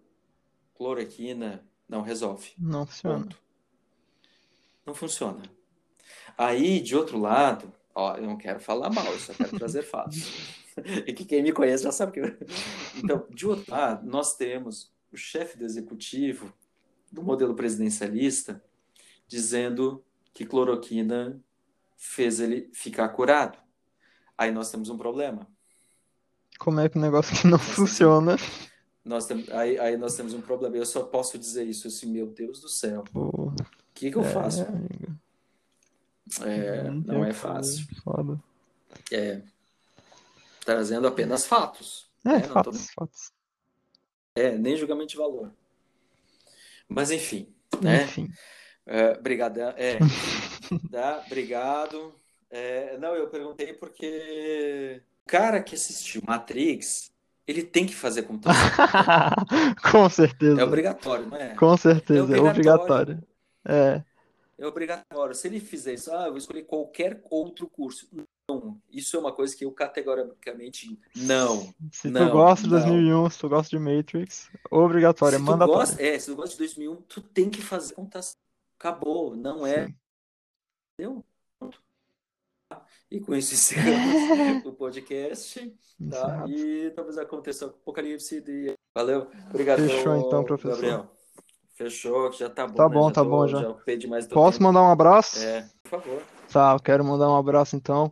cloroquina não resolve. Não funciona. Ponto. Não funciona. Aí, de outro lado, ó, eu não quero falar mal, eu só quero trazer [laughs] fatos. E que quem me conhece já sabe que eu... [laughs] Então, de outro lado, nós temos o chefe do executivo do modelo presidencialista dizendo que cloroquina fez ele ficar curado. Aí nós temos um problema. Como é que o negócio que não temos- funciona? Nós tem... aí, aí nós temos um problema. Eu só posso dizer isso assim, meu Deus do céu. O que que eu faço? amigo. É, Não é fácil. Foda. É, trazendo apenas fatos. É, né? Não tô- fatos, fatos. é, nem julgamento de valor. Mas enfim, né? Enfim. É, obrigado. É, [laughs] tá, obrigado. É, não, eu perguntei porque o cara que assistiu Matrix, ele tem que fazer computação. [laughs] Com certeza. É obrigatório, não é? Com certeza, É é obrigatório. obrigatório. É, É obrigatório. Se ele fizer isso, ah, eu vou escolher qualquer outro curso. Não, isso é uma coisa que eu categoricamente não. se tu Não, gosta de não. 2001, se tu gosta de Matrix, obrigatório, é Se tu mandatório. gosta, é, se tu gosta de 2001, tu tem que fazer computação. Acabou, não é, Sim. entendeu? Pronto. E com isso [laughs] encerramos o podcast, tá? E talvez aconteça o apocalipse de... Valeu, obrigado, Fechou então, professor. Gabriel. Fechou, já tá bom, Tá né? bom, Já tá tô- bom, já. Já Posso tempo. mandar um abraço? É, por favor. Tá, eu quero mandar um abraço então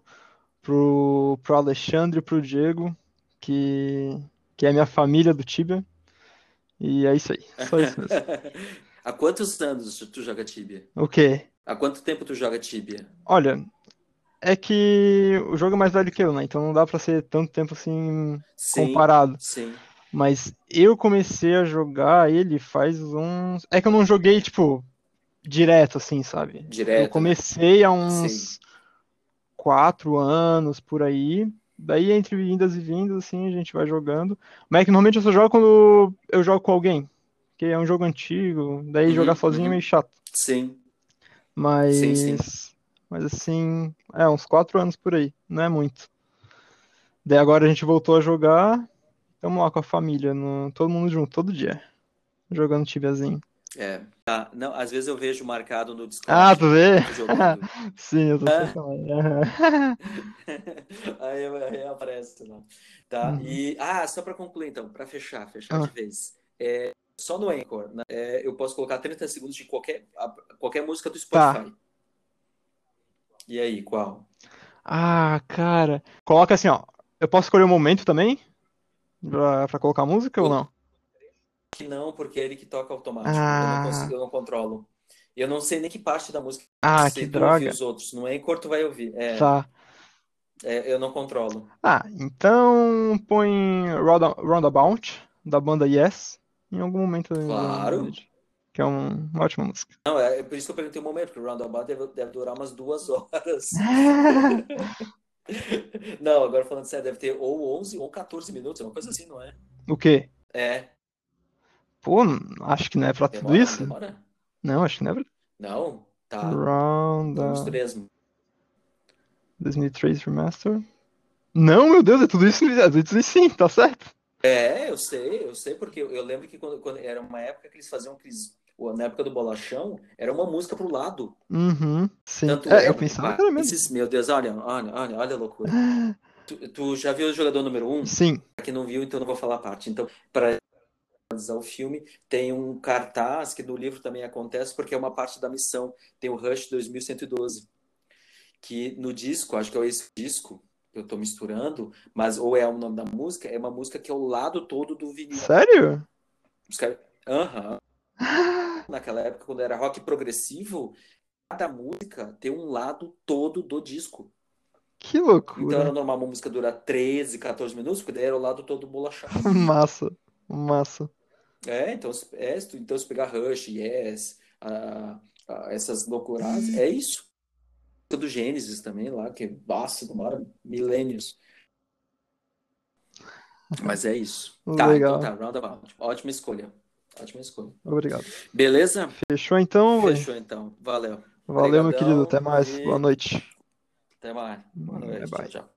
pro, pro Alexandre e pro Diego, que, que é minha família do Tibia. E é isso aí, só isso mesmo. [laughs] Há quantos anos tu joga Tibia? O quê? Há quanto tempo tu joga Tibia? Olha, é que o jogo é mais velho que eu, né? Então não dá pra ser tanto tempo assim Sim, comparado. sim. Mas eu comecei a jogar ele faz uns. É que eu não joguei, tipo, direto, assim, sabe? Direto, Eu né? comecei há Sim. uns quatro anos por aí. Daí, entre vindas e vindas, assim, a gente vai jogando. Mas é que normalmente eu só jogo quando eu jogo com alguém. Porque é um jogo antigo. Daí Uhum, jogar sozinho é uhum. meio chato. Sim. Mas. Sim, sim. Mas assim, é, uns quatro anos por aí. Não é muito. Daí agora a gente voltou a jogar. Tamo lá com a família, no- todo mundo junto, todo dia. Jogando tibiazinho. É. Tá. Não, às vezes eu vejo marcado no Discord Ah, tu vê? [laughs] [laughs] Sim, eu tô É. Aham. [laughs] Aí, aí aparece lá. Tá? Uhum. E, ah, só para concluir então, para fechar, fechar Ah. de vez. É, só no Anchor, né, é, eu posso colocar 30 segundos de qualquer, qualquer música do Tá. Spotify. E aí, qual? Ah, cara. Coloca assim, ó. Eu posso escolher o momento também? Pra, pra colocar música ou não? Que não, porque é ele que toca automático. Ah. Eu não consigo, eu não controlo. Eu não sei nem que parte da música. Ah, que droga. os outros. No Anchor tu vai ouvir. É, Tá. é, eu não controlo. Ah, então põe Rounda- Roundabout, da banda Yes, em algum momento. Claro. Que é um- uma ótima música. Não, é, é por isso que eu perguntei o momento, porque o Roundabout deve, deve durar umas duas horas. [laughs] Não, agora falando sério, deve ter ou 11 ou 14 minutos, uma coisa assim, não é? O quê? É, Pô, acho que não é pra tudo demora, isso. demora? Não, acho que não é pra... Não, tá. Rounda... Uns três. 2003 Remaster. Não, meu Deus, é tudo isso, é tudo isso sim, tá certo. É, eu sei, eu sei, porque eu, eu lembro que quando, quando era uma época que eles faziam aqueles na época do Bolachão, era uma música pro lado. Uhum, sim. Tanto É, é, eu pensava que era mesmo. esses, meu Deus, olha, olha, olha, olha a loucura. [laughs] Tu, tu já viu o jogador número um? Sim. Pra quem não viu, então não vou falar a parte. Então, para o filme, tem um cartaz que no livro também acontece, porque é uma parte da missão. Tem o Rush 2112, que no disco, acho que é esse disco que eu tô misturando, mas ou é o nome da música, é uma música que é o lado todo do vinil. Sério? Os caras, aham. [gasps] Naquela época, quando era rock progressivo, cada música tem um lado todo do disco. Que Então era loucura. normal uma música durar 13, 14 minutos, porque daí era o lado todo bolachado. [laughs] Massa, massa. É, então, se- é, então se pegar Rush, Yes, ah, ah, essas loucuras, é isso. Do Gênesis também lá, que, nossa, demora milênios. Mas é isso. Tá, Legal. então tá, Roundabout. Ótima escolha. Ótima escolha. Obrigado. Beleza? Fechou então? Fechou então. Valeu. Valeu, meu Obrigadão querido. Até mais. e Boa noite. até mais. Boa Bye, noite. bye. Tchau, tchau.